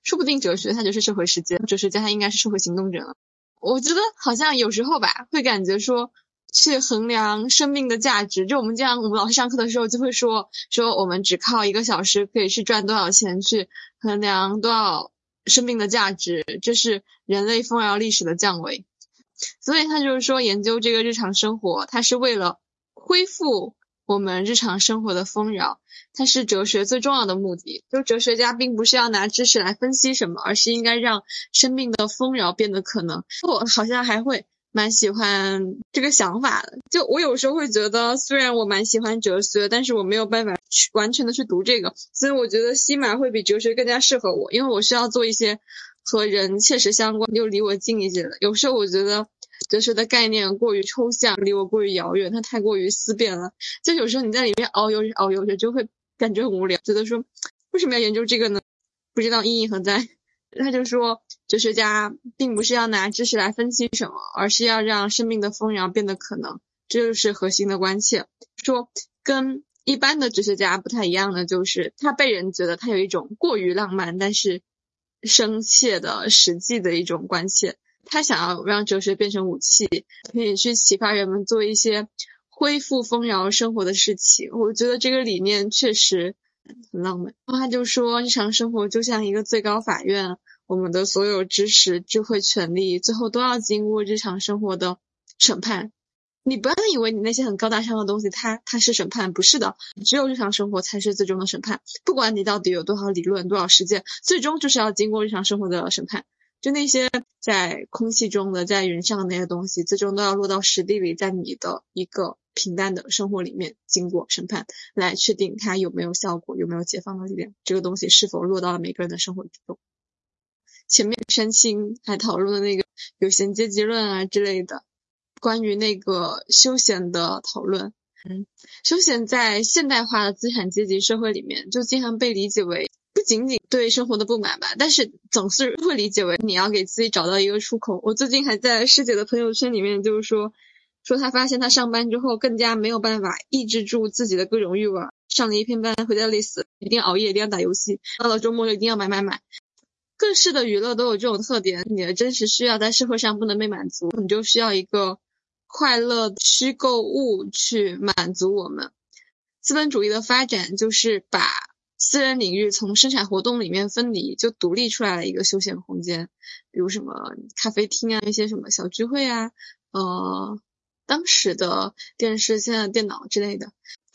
S1: 说不定哲学它就是社会实践，哲学家他应该是社会行动者了。我觉得好像有时候吧，会感觉说。去衡量生命的价值，就我们这样，我们老师上课的时候就会说，说我们只靠一个小时可以去赚多少钱，去衡量多少生命的价值，这是人类丰饶历史的降维。所以他就是说，研究这个日常生活，它是为了恢复我们日常生活的丰饶，它是哲学最重要的目的。就哲学家并不是要拿知识来分析什么，而是应该让生命的丰饶变得可能。我好像还会。蛮喜欢这个想法的，就我有时候会觉得，虽然我蛮喜欢哲学，但是我没有办法去完全的去读这个，所以我觉得西马会比哲学更加适合我，因为我需要做一些和人切实相关又离我近一些的。有时候我觉得哲学的概念过于抽象，离我过于遥远，它太过于思辨了。就有时候你在里面遨游着遨游着，就会感觉很无聊，觉得说为什么要研究这个呢？不知道意义何在。他就说，哲学家并不是要拿知识来分析什么，而是要让生命的丰饶变得可能，这就是核心的关切。说跟一般的哲学家不太一样的，就是他被人觉得他有一种过于浪漫，但是深切的实际的一种关切。他想要让哲学变成武器，可以去启发人们做一些恢复丰饶生活的事情。我觉得这个理念确实。很浪漫。他就说，日常生活就像一个最高法院，我们的所有知识、智慧、权利，最后都要经过日常生活的审判。你不要以为你那些很高大上的东西，它它是审判，不是的。只有日常生活才是最终的审判。不管你到底有多少理论、多少实践，最终就是要经过日常生活的审判。就那些在空气中的、在云上的那些东西，最终都要落到实地里，在你的一个。平淡的生活里面，经过审判来确定它有没有效果，有没有解放的力量，这个东西是否落到了每个人的生活之中。前面山青还讨论了那个有闲阶级论啊之类的，关于那个休闲的讨论。嗯，休闲在现代化的资产阶级社会里面，就经常被理解为不仅仅对生活的不满吧，但是总是会理解为你要给自己找到一个出口。我最近还在师姐的朋友圈里面，就是说。说她发现她上班之后更加没有办法抑制住自己的各种欲望，上了一天班回家累死，一定要熬夜，一定要打游戏，到了周末就一定要买买买。各式的娱乐都有这种特点，你的真实需要在社会上不能被满足，你就需要一个快乐虚构物去满足我们。资本主义的发展就是把私人领域从生产活动里面分离，就独立出来了一个休闲空间，比如什么咖啡厅啊，一些什么小聚会啊，呃。当时的电视、现在的电脑之类的，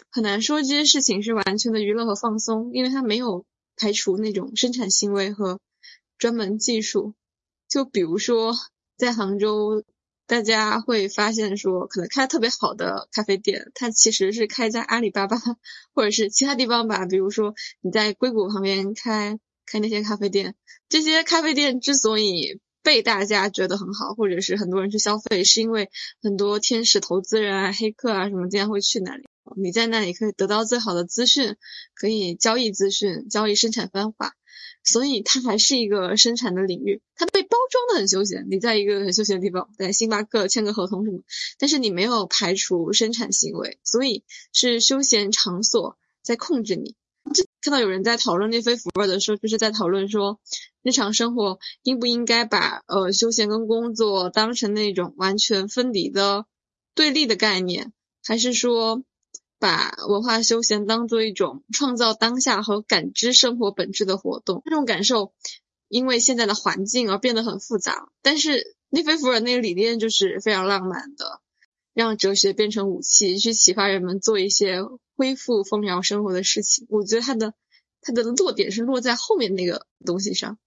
S1: 很难说这些事情是完全的娱乐和放松，因为它没有排除那种生产行为和专门技术。就比如说，在杭州，大家会发现说，可能开特别好的咖啡店，它其实是开在阿里巴巴或者是其他地方吧。比如说你在硅谷旁边开开那些咖啡店，这些咖啡店之所以被大家觉得很好，或者是很多人去消费，是因为很多天使投资人啊、黑客啊什么经常会去那里。你在那里可以得到最好的资讯，可以交易资讯、交易生产方法，所以它还是一个生产的领域。它被包装的很休闲，你在一个很休闲的地方，在星巴克签个合同什么，但是你没有排除生产行为，所以是休闲场所在控制你。看到有人在讨论那非福尔的时候，就是在讨论说，日常生活应不应该把呃休闲跟工作当成那种完全分离的对立的概念，还是说把文化休闲当做一种创造当下和感知生活本质的活动？这种感受因为现在的环境而变得很复杂。但是列非福尔那个理念就是非常浪漫的，让哲学变成武器，去启发人们做一些。恢复丰饶生活的事情，我觉得它的它的落点是落在后面那个东西上，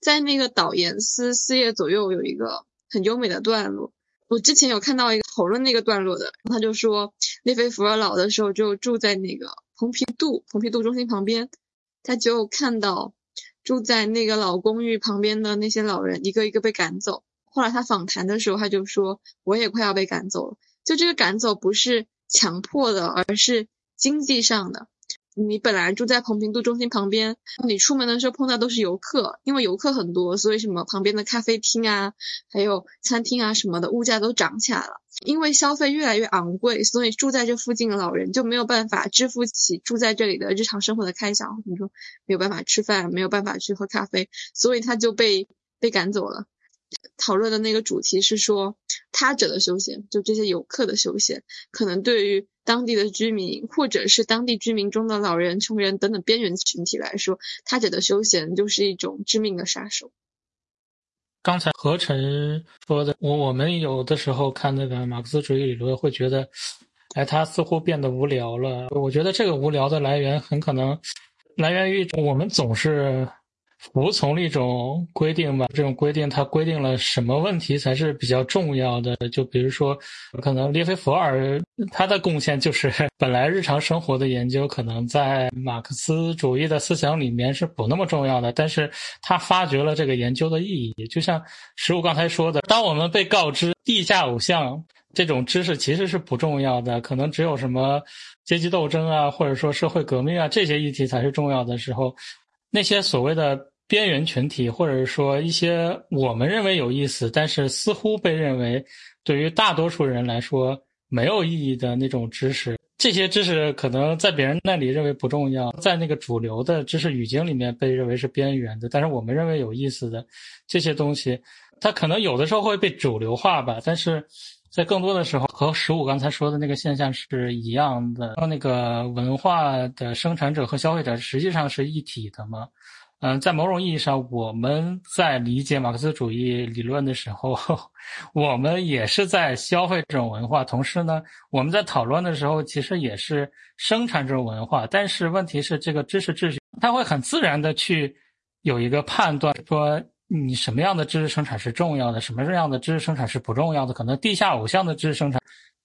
S1: 在那个导言四四页左右有一个很优美的段落，我之前有看到一个讨论那个段落的，他就说列菲弗尔老的时候就住在那个蓬皮杜蓬皮杜中心旁边，他就看到住在那个老公寓旁边的那些老人一个一个被赶走，后来他访谈的时候他就说我也快要被赶走了，就这个赶走不是。强迫的，而是经济上的。你本来住在蓬平度中心旁边，你出门的时候碰到都是游客，因为游客很多，所以什么旁边的咖啡厅啊，还有餐厅啊什么的，物价都涨起来了。因为消费越来越昂贵，所以住在这附近的老人就没有办法支付起住在这里的日常生活的开销，你说没有办法吃饭，没有办法去喝咖啡，所以他就被被赶走了。讨论的那个主题是说，他者的休闲，就这些游客的休闲，可能对于当地的居民或者是当地居民中的老人、穷人等等边缘群体来说，他者的休闲就是一种致命的杀手。
S2: 刚才何晨说的，我我们有的时候看那个马克思主义理论，会觉得，哎，他似乎变得无聊了。我觉得这个无聊的来源很可能来源于我们总是。服从一种规定吧，这种规定它规定了什么问题才是比较重要的？就比如说，可能列菲弗尔他的贡献就是 本来日常生活的研究可能在马克思主义的思想里面是不那么重要的，但是他发掘了这个研究的意义。就像十五刚才说的，当我们被告知地下偶像这种知识其实是不重要的，可能只有什么阶级斗争啊，或者说社会革命啊这些议题才是重要的时候。那些所谓的边缘群体，或者说一些我们认为有意思，但是似乎被认为对于大多数人来说没有意义的那种知识，这些知识可能在别人那里认为不重要，在那个主流的知识语境里面被认为是边缘的，但是我们认为有意思的这些东西，它可能有的时候会被主流化吧，但是在更多的时候和十五刚才说的那个现象是一样的，那个文化的生产者和消费者实际上是一体的嘛。嗯，在某种意义上，我们在理解马克思主义理论的时候，我们也是在消费这种文化。同时呢，我们在讨论的时候，其实也是生产这种文化。但是问题是，这个知识秩序，它会很自然的去有一个判断，说你什么样的知识生产是重要的，什么样的知识生产是不重要的。可能地下偶像的知识生产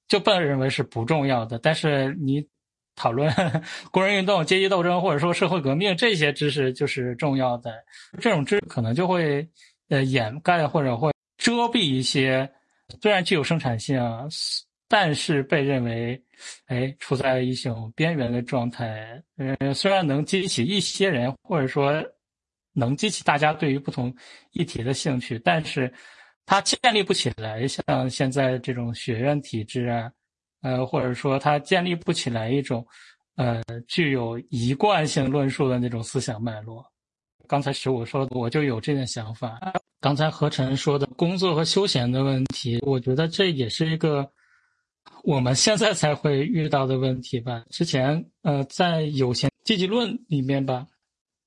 S2: 就被认为是不重要的，但是你。讨论 工人运动、阶级斗争，或者说社会革命这些知识就是重要的。这种知识可能就会呃掩盖或者会遮蔽一些虽然具有生产性，但是被认为哎处在一种边缘的状态。呃，虽然能激起一些人，或者说能激起大家对于不同议题的兴趣，但是它建立不起来，像现在这种学院体制啊。呃，或者说他建立不起来一种，呃，具有一贯性论述的那种思想脉络。刚才十五说的，我就有这个想法。刚才何晨说的工作和休闲的问题，我觉得这也是一个我们现在才会遇到的问题吧。之前，呃，在有限积极论里面吧，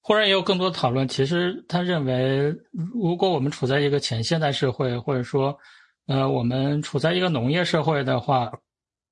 S2: 忽然也有更多讨论。其实他认为，如果我们处在一个前现代社会，或者说，呃，我们处在一个农业社会的话。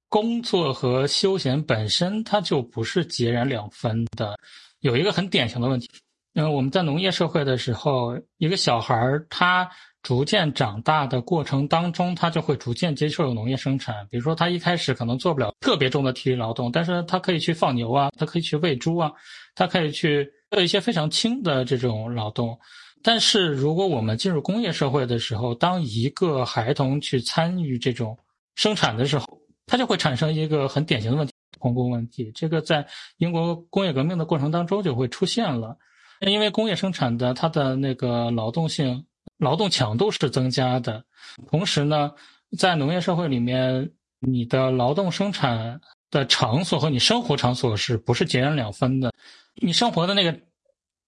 S2: 工作和休闲本身，它就不是截然两分的。有一个很典型的问题，嗯，我们在农业社会的时候，一个小孩儿他逐渐长大的过程当中，他就会逐渐接受农业生产。比如说，他一开始可能做不了特别重的体力劳动，但是他可以去放牛啊，他可以去喂猪啊，他可以去做一些非常轻的这种劳动。但是，如果我们进入工业社会的时候，当一个孩童去参与这种生产的时候，它就会产生一个很典型的问题，童工问题。这个在英国工业革命的过程当中就会出现了，因为工业生产的它的那个劳动性、劳动强度是增加的，同时呢，在农业社会里面，你的劳动生产的场所和你生活场所是不是截然两分的？你生活的那个。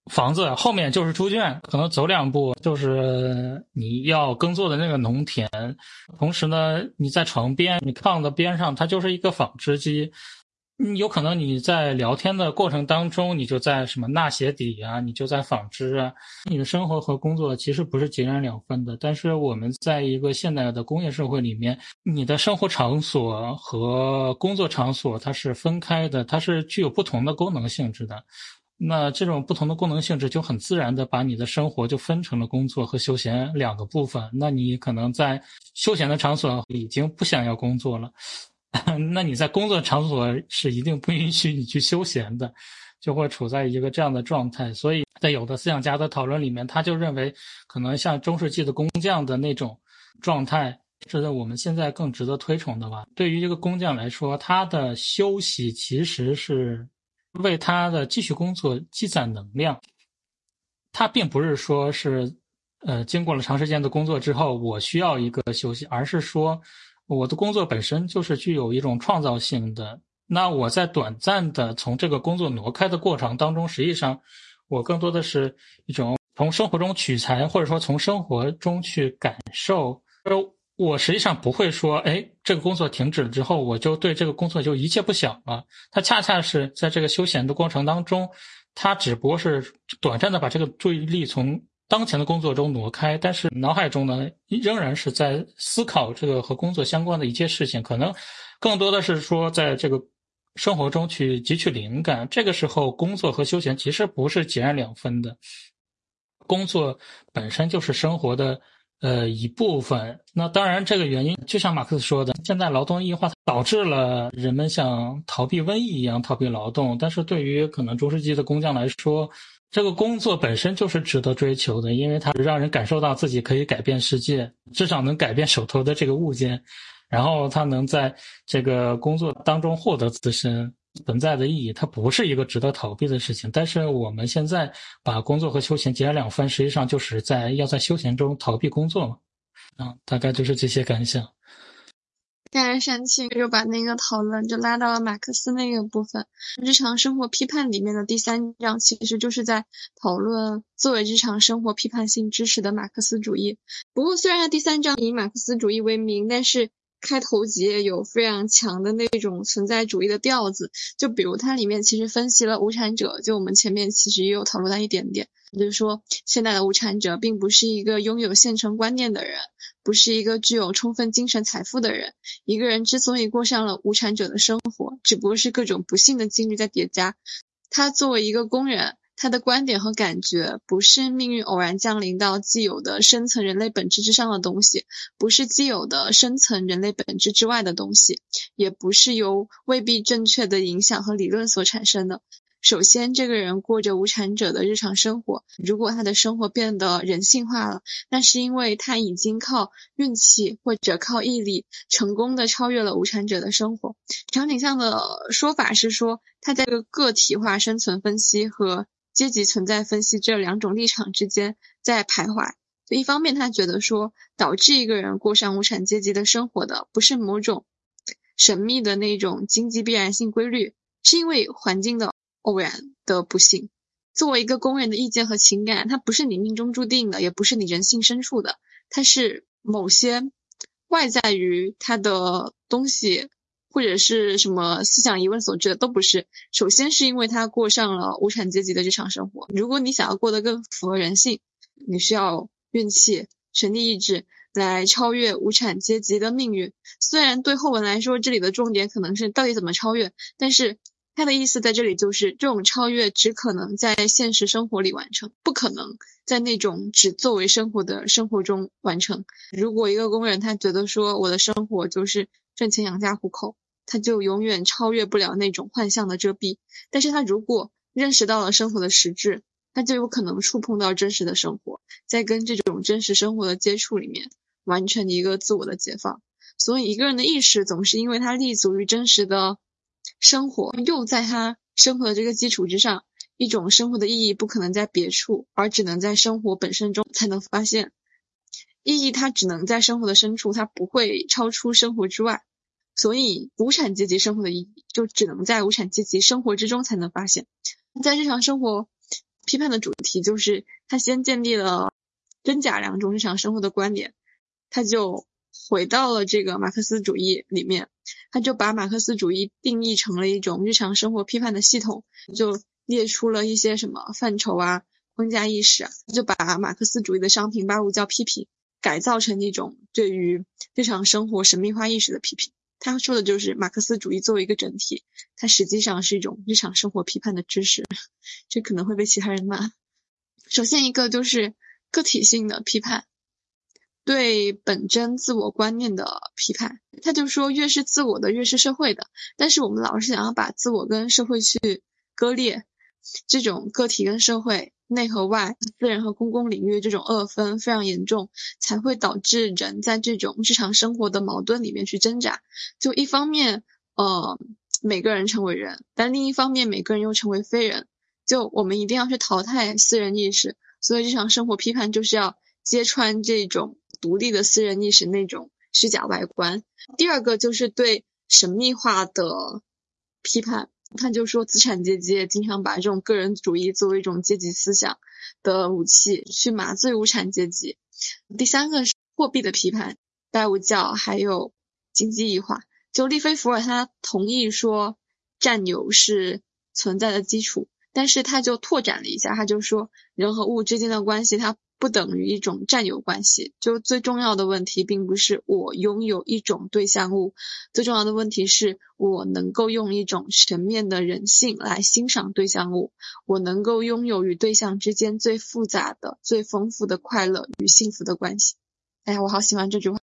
S2: 房子后面就是猪圈，可能走两步就是你要耕作的那个农田。同时呢，你在床边，你炕的边上，它就是一个纺织机。有可能你在聊天的过程当中，你就在什么纳鞋底啊，你就在纺织啊。你的生活和工作其实不是截然两分的。但是我们在一个现代的工业社会里面，你的生活场所和工作场所它是分开的，它是具有不同的功能性质的。那这种不同的功能性质就很自然的把你的生活就分成了工作和休闲两个部分。那你可能在休闲的场所已经不想要工作了，那你在工作场所是一定不允许你去休闲的，就会处在一个这样的状态。所以在有的思想家的讨论里面，他就认为可能像中世纪的工匠的那种状态，是我们现在更值得推崇的吧。对于一个工匠来说，他的休息其实是。为他的继续工作积攒能量。他并不是说是，呃，经过了长时间的工作之后，我需要一个休息，而是说，我的工作本身就是具有一种创造性的。那我在短暂的从这个工作挪开的过程当中，实际上，我更多的是一种从生活中取材，或者说从生活中去感受。我实际上不会说，哎，这个工作停止了之后，我就对这个工作就一切不想了。它恰恰是在这个休闲的过程当中。他只不过是短暂的把这个注意力从当前的工作中挪开，但是脑海中呢仍然是在思考这个和工作相关的一切事情，可能更多的是说在这个生活中去汲取灵感。这个时候，工作和休闲其实不是截然两分的，工作本身就是生活的。呃，一部分。那当然，这个原因就像马克思说的，现在劳动异化导致了人们像逃避瘟疫一样逃避劳动。但是对于可能中世纪的工匠来说，这个工作本身就是值得追求的，因为它让人感受到自己可以改变世界，至少能改变手头的这个物件，然后他能在这个工作当中获得自身。存在的意义，它不是一个值得逃避的事情。但是我们现在把工作和休闲截然两分，实际上就是在要在休闲中逃避工作嘛。啊，大概就是这些感想。
S1: 当然，煽情就把那个讨论就拉到了马克思那个部分。日常生活批判里面的第三章，其实就是在讨论作为日常生活批判性知识的马克思主义。不过，虽然它第三章以马克思主义为名，但是。开头几页有非常强的那种存在主义的调子，就比如它里面其实分析了无产者，就我们前面其实也有讨论到一点点，就是说现代的无产者并不是一个拥有现成观念的人，不是一个具有充分精神财富的人。一个人之所以过上了无产者的生活，只不过是各种不幸的境遇在叠加。他作为一个工人。他的观点和感觉不是命运偶然降临到既有的深层人类本质之上的东西，不是既有的深层人类本质之外的东西，也不是由未必正确的影响和理论所产生的。首先，这个人过着无产者的日常生活。如果他的生活变得人性化了，那是因为他已经靠运气或者靠毅力，成功的超越了无产者的生活。场景上的说法是说，他在这个个体化生存分析和。阶级存在分析这两种立场之间在徘徊。就一方面，他觉得说，导致一个人过上无产阶级的生活的，不是某种神秘的那种经济必然性规律，是因为环境的偶然的不幸。作为一个工人的意见和情感，它不是你命中注定的，也不是你人性深处的，它是某些外在于他的东西。或者是什么思想疑问所致的都不是。首先是因为他过上了无产阶级的日常生活。如果你想要过得更符合人性，你需要运气、权力意志来超越无产阶级的命运。虽然对后文来说，这里的重点可能是到底怎么超越，但是他的意思在这里就是这种超越只可能在现实生活里完成，不可能在那种只作为生活的生活中完成。如果一个工人他觉得说我的生活就是挣钱养家糊口。他就永远超越不了那种幻象的遮蔽，但是他如果认识到了生活的实质，他就有可能触碰到真实的生活，在跟这种真实生活的接触里面，完成一个自我的解放。所以一个人的意识总是因为他立足于真实的生活，又在他生活的这个基础之上，一种生活的意义不可能在别处，而只能在生活本身中才能发现。意义它只能在生活的深处，它不会超出生活之外。所以，无产阶级生活的意义就只能在无产阶级生活之中才能发现。在日常生活批判的主题就是，他先建立了真假两种日常生活的观点，他就回到了这个马克思主义里面，他就把马克思主义定义成了一种日常生活批判的系统，就列出了一些什么范畴啊、框架意识啊，就把马克思主义的商品八股叫批评，改造成一种对于日常生活神秘化意识的批评。他说的就是马克思主义作为一个整体，它实际上是一种日常生活批判的知识，这可能会被其他人骂。首先一个就是个体性的批判，对本真自我观念的批判。他就说，越是自我的，越是社会的。但是我们老是想要把自我跟社会去割裂，这种个体跟社会。内和外、私人和公共领域这种二分非常严重，才会导致人在这种日常生活的矛盾里面去挣扎。就一方面，呃，每个人成为人，但另一方面每个人又成为非人。就我们一定要去淘汰私人意识，所以日常生活批判就是要揭穿这种独立的私人意识那种虚假外观。第二个就是对神秘化的批判，他就说资产阶级也经常把这种个人主义作为一种阶级思想的武器去麻醉无产阶级。第三个是货币的批判，拜物教还有经济异化。就利菲福尔他同意说占有是存在的基础。但是他就拓展了一下，他就说人和物之间的关系，它不等于一种占有关系。就最重要的问题，并不是我拥有一种对象物，最重要的问题是我能够用一种全面的人性来欣赏对象物，我能够拥有与对象之间最复杂的、最丰富的快乐与幸福的关系。哎呀，我好喜欢这句话。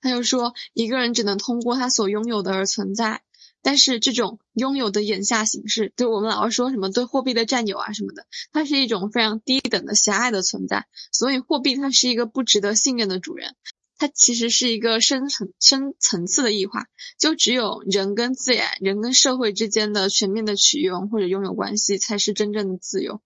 S1: 他就说，一个人只能通过他所拥有的而存在。但是这种拥有的眼下形式，就我们老是说什么对货币的占有啊什么的，它是一种非常低等的狭隘的存在。所以货币它是一个不值得信任的主人，它其实是一个深层深层次的异化。就只有人跟自然、人跟社会之间的全面的取用或者拥有关系，才是真正的自由。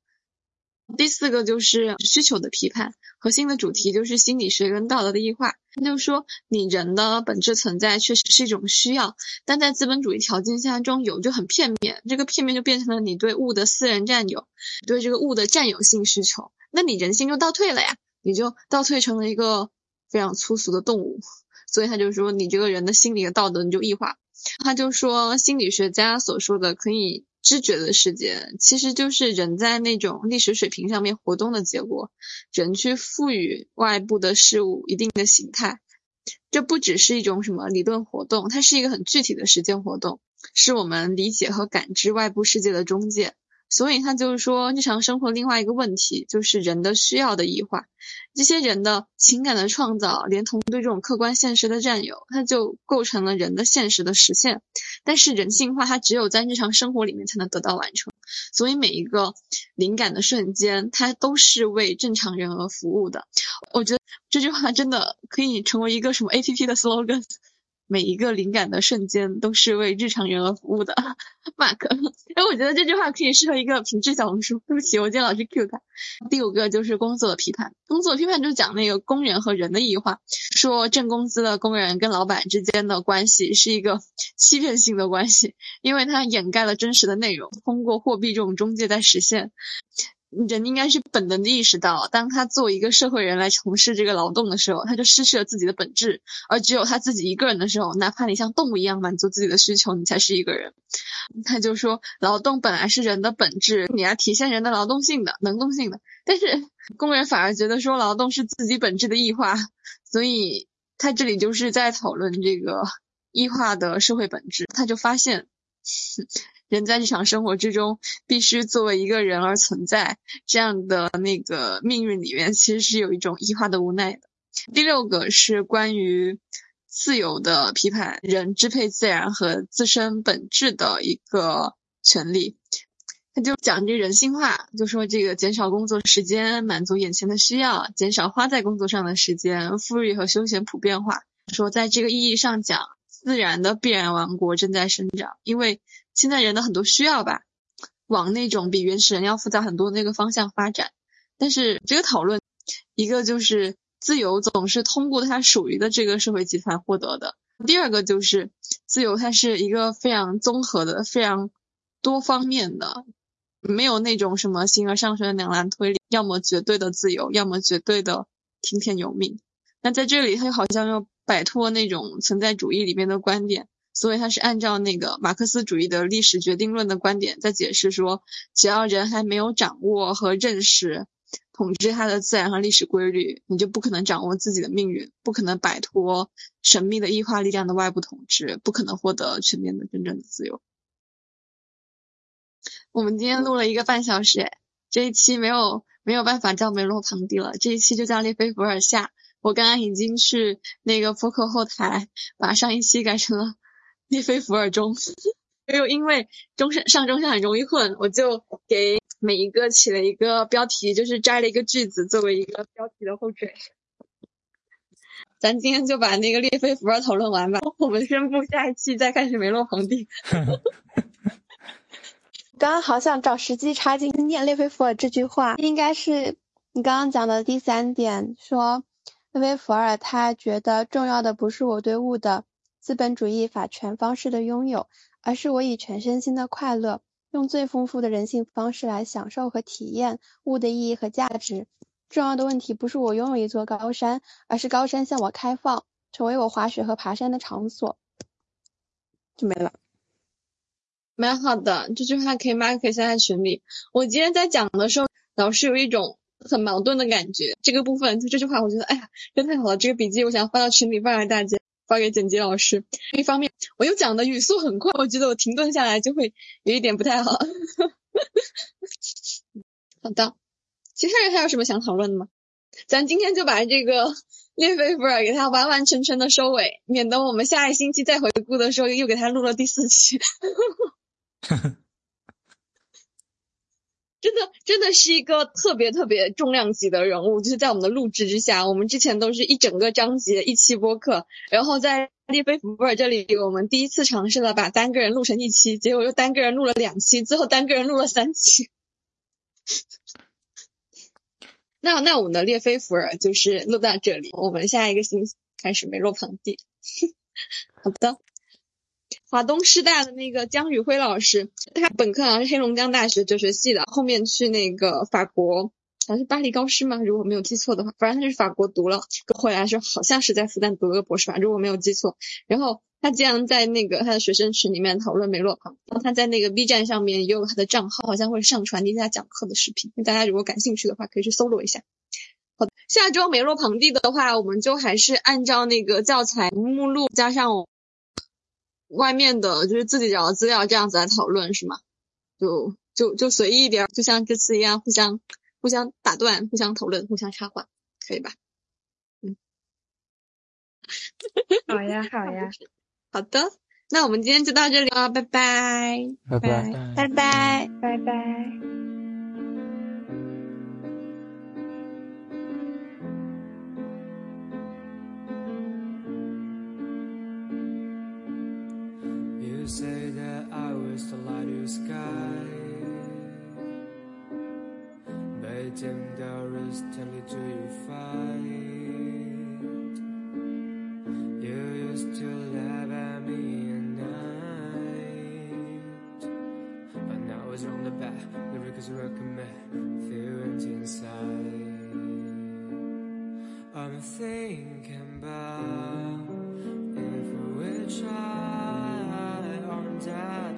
S1: 第四个就是需求的批判，核心的主题就是心理学跟道德的异化。他就说，你人的本质存在确实是一种需要，但在资本主义条件下中有就很片面，这个片面就变成了你对物的私人占有，对这个物的占有性需求，那你人性就倒退了呀，你就倒退成了一个非常粗俗的动物。所以他就说，你这个人的心理的道德你就异化。他就说，心理学家所说的可以。知觉的世界其实就是人在那种历史水平上面活动的结果，人去赋予外部的事物一定的形态，这不只是一种什么理论活动，它是一个很具体的实践活动，是我们理解和感知外部世界的中介。所以他就是说，日常生活另外一个问题就是人的需要的异化，这些人的情感的创造，连同对这种客观现实的占有，它就构成了人的现实的实现。但是人性化，它只有在日常生活里面才能得到完成。所以每一个灵感的瞬间，它都是为正常人而服务的。我觉得这句话真的可以成为一个什么 APP 的 slogan。每一个灵感的瞬间都是为日常人而服务的，Mark。哎，我觉得这句话可以适合一个品质小红书。对不起，我今天老是 Q 他。第五个就是工作的批判，工作批判就是讲那个工人和人的异化，说挣工资的工人跟老板之间的关系是一个欺骗性的关系，因为它掩盖了真实的内容，通过货币这种中介在实现。人应该是本能的意识到，当他作为一个社会人来从事这个劳动的时候，他就失去了自己的本质。而只有他自己一个人的时候，哪怕你像动物一样满足自己的需求，你才是一个人。他就说，劳动本来是人的本质，你要体现人的劳动性的、能动性的。但是工人反而觉得说，劳动是自己本质的异化，所以他这里就是在讨论这个异化的社会本质。他就发现。人在日常生活之中必须作为一个人而存在，这样的那个命运里面其实是有一种异化的无奈的。第六个是关于自由的批判，人支配自然和自身本质的一个权利。他就讲这人性化，就说这个减少工作时间，满足眼前的需要，减少花在工作上的时间，富裕和休闲普遍化。说在这个意义上讲，自然的必然王国正在生长，因为。现在人的很多需要吧，往那种比原始人要复杂很多那个方向发展。但是这个讨论，一个就是自由总是通过它属于的这个社会集团获得的；第二个就是自由它是一个非常综合的、非常多方面的，没有那种什么形而上学的两难推理，要么绝对的自由，要么绝对的听天由命。那在这里，他就好像要摆脱那种存在主义里面的观点。所以他是按照那个马克思主义的历史决定论的观点在解释说，只要人还没有掌握和认识统治他的自然和历史规律，你就不可能掌握自己的命运，不可能摆脱神秘的异化力量的外部统治，不可能获得全面的真正的自由。我们今天录了一个半小时，这一期没有没有办法叫梅洛庞蒂了，这一期就叫列菲伏尔夏。我刚刚已经去那个播客后台把上一期改成了。列非伏尔中，又因为中上上中下很容易混，我就给每一个起了一个标题，就是摘了一个句子作为一个标题的后缀。咱今天就把那个列菲伏尔讨论完吧。我们宣布下一期再开始梅洛庞蒂。
S3: 刚刚好想找时机插进念列菲伏尔这句话，应该是你刚刚讲的第三点，说列菲伏尔他觉得重要的不是我对物的资本主义法权方式的拥有，而是我以全身心的快乐，用最丰富的人性方式来享受和体验物的意义和价值。重要的问题不是我拥有一座高山，而是高山向我开放，成为我滑雪和爬山的场所。就没了。
S1: 蛮好的，这句话可以 mark 一下在群里。我今天在讲的时候，老是有一种很矛盾的感觉。这个部分就这句话，我觉得哎呀，这太好了。这个笔记我想发到群里，发给大家，发给剪辑老师。一方面，我又讲的语速很快，我觉得我停顿下来就会有一点不太好。好的，其他人还有什么想讨论的吗？咱今天就把这个列菲伏尔给他完完全全的收尾，免得我们下一星期再回顾的时候又给他录了第四期。呵 呵真的，真的是一个特别特别重量级的人物，就是在我们的录制之下，我们之前都是一整个章节一期播客，然后在列菲福尔这里，我们第一次尝试了把单个人录成一期，结果又单个人录了两期，最后单个人录了三期。那那我们的列菲福尔就是录到这里，我们下一个星期开始梅洛庞蒂。好的。华东师大的那个江宇辉老师，他本科好像是黑龙江大学哲学系的，后面去那个法国，好像是巴黎高师吗？如果没有记错的话，反正他是法国读了，回来说好像是在复旦读了个博士吧，如果没有记错。然后他竟然在那个他的学生群里面讨论梅洛庞，然后他在那个 B 站上面也有他的账号，好像会上传一下讲课的视频，大家如果感兴趣的话，可以去搜罗一下。好，下周梅洛庞蒂的话，我们就还是按照那个教材目录加上。外面的就是自己找的资料这样子来讨论是吗？就就就随意一点，就像这次一样，互相互相打断，互相讨论，互相插话，可以吧？嗯，
S5: 好呀，好呀，
S1: 好的，那我们今天就到这里了，拜拜，
S4: 拜拜，
S3: 拜拜，
S5: 拜拜。
S6: sky Beijing there is telling to you fight You used to laugh at me at night But now it's on the back, The records recommend Feelings inside I'm thinking about If we try or die.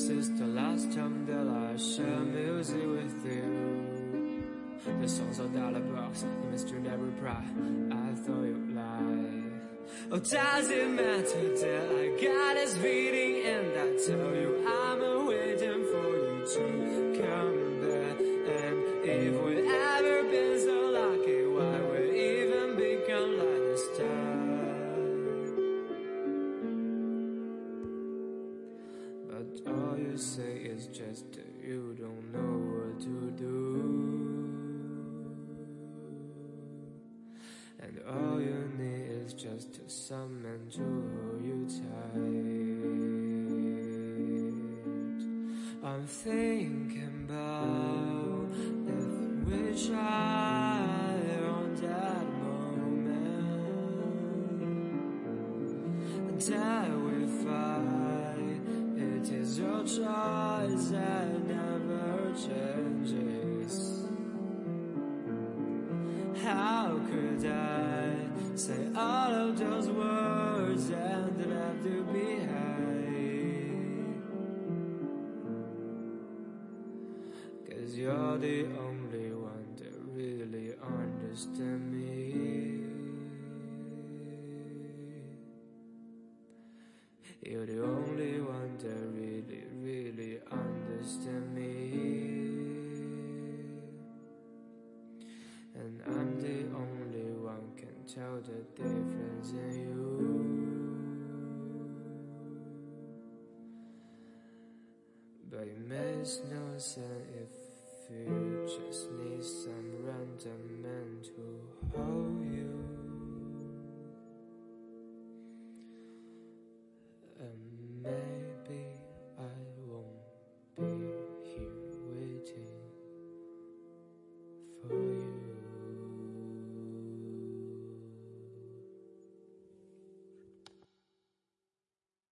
S6: This is the last time that I share music with you. The songs are dollar box, you must never reply. I thought you'd lie. Oh, does it matter that I got this beating and I tell you I'm waiting for you to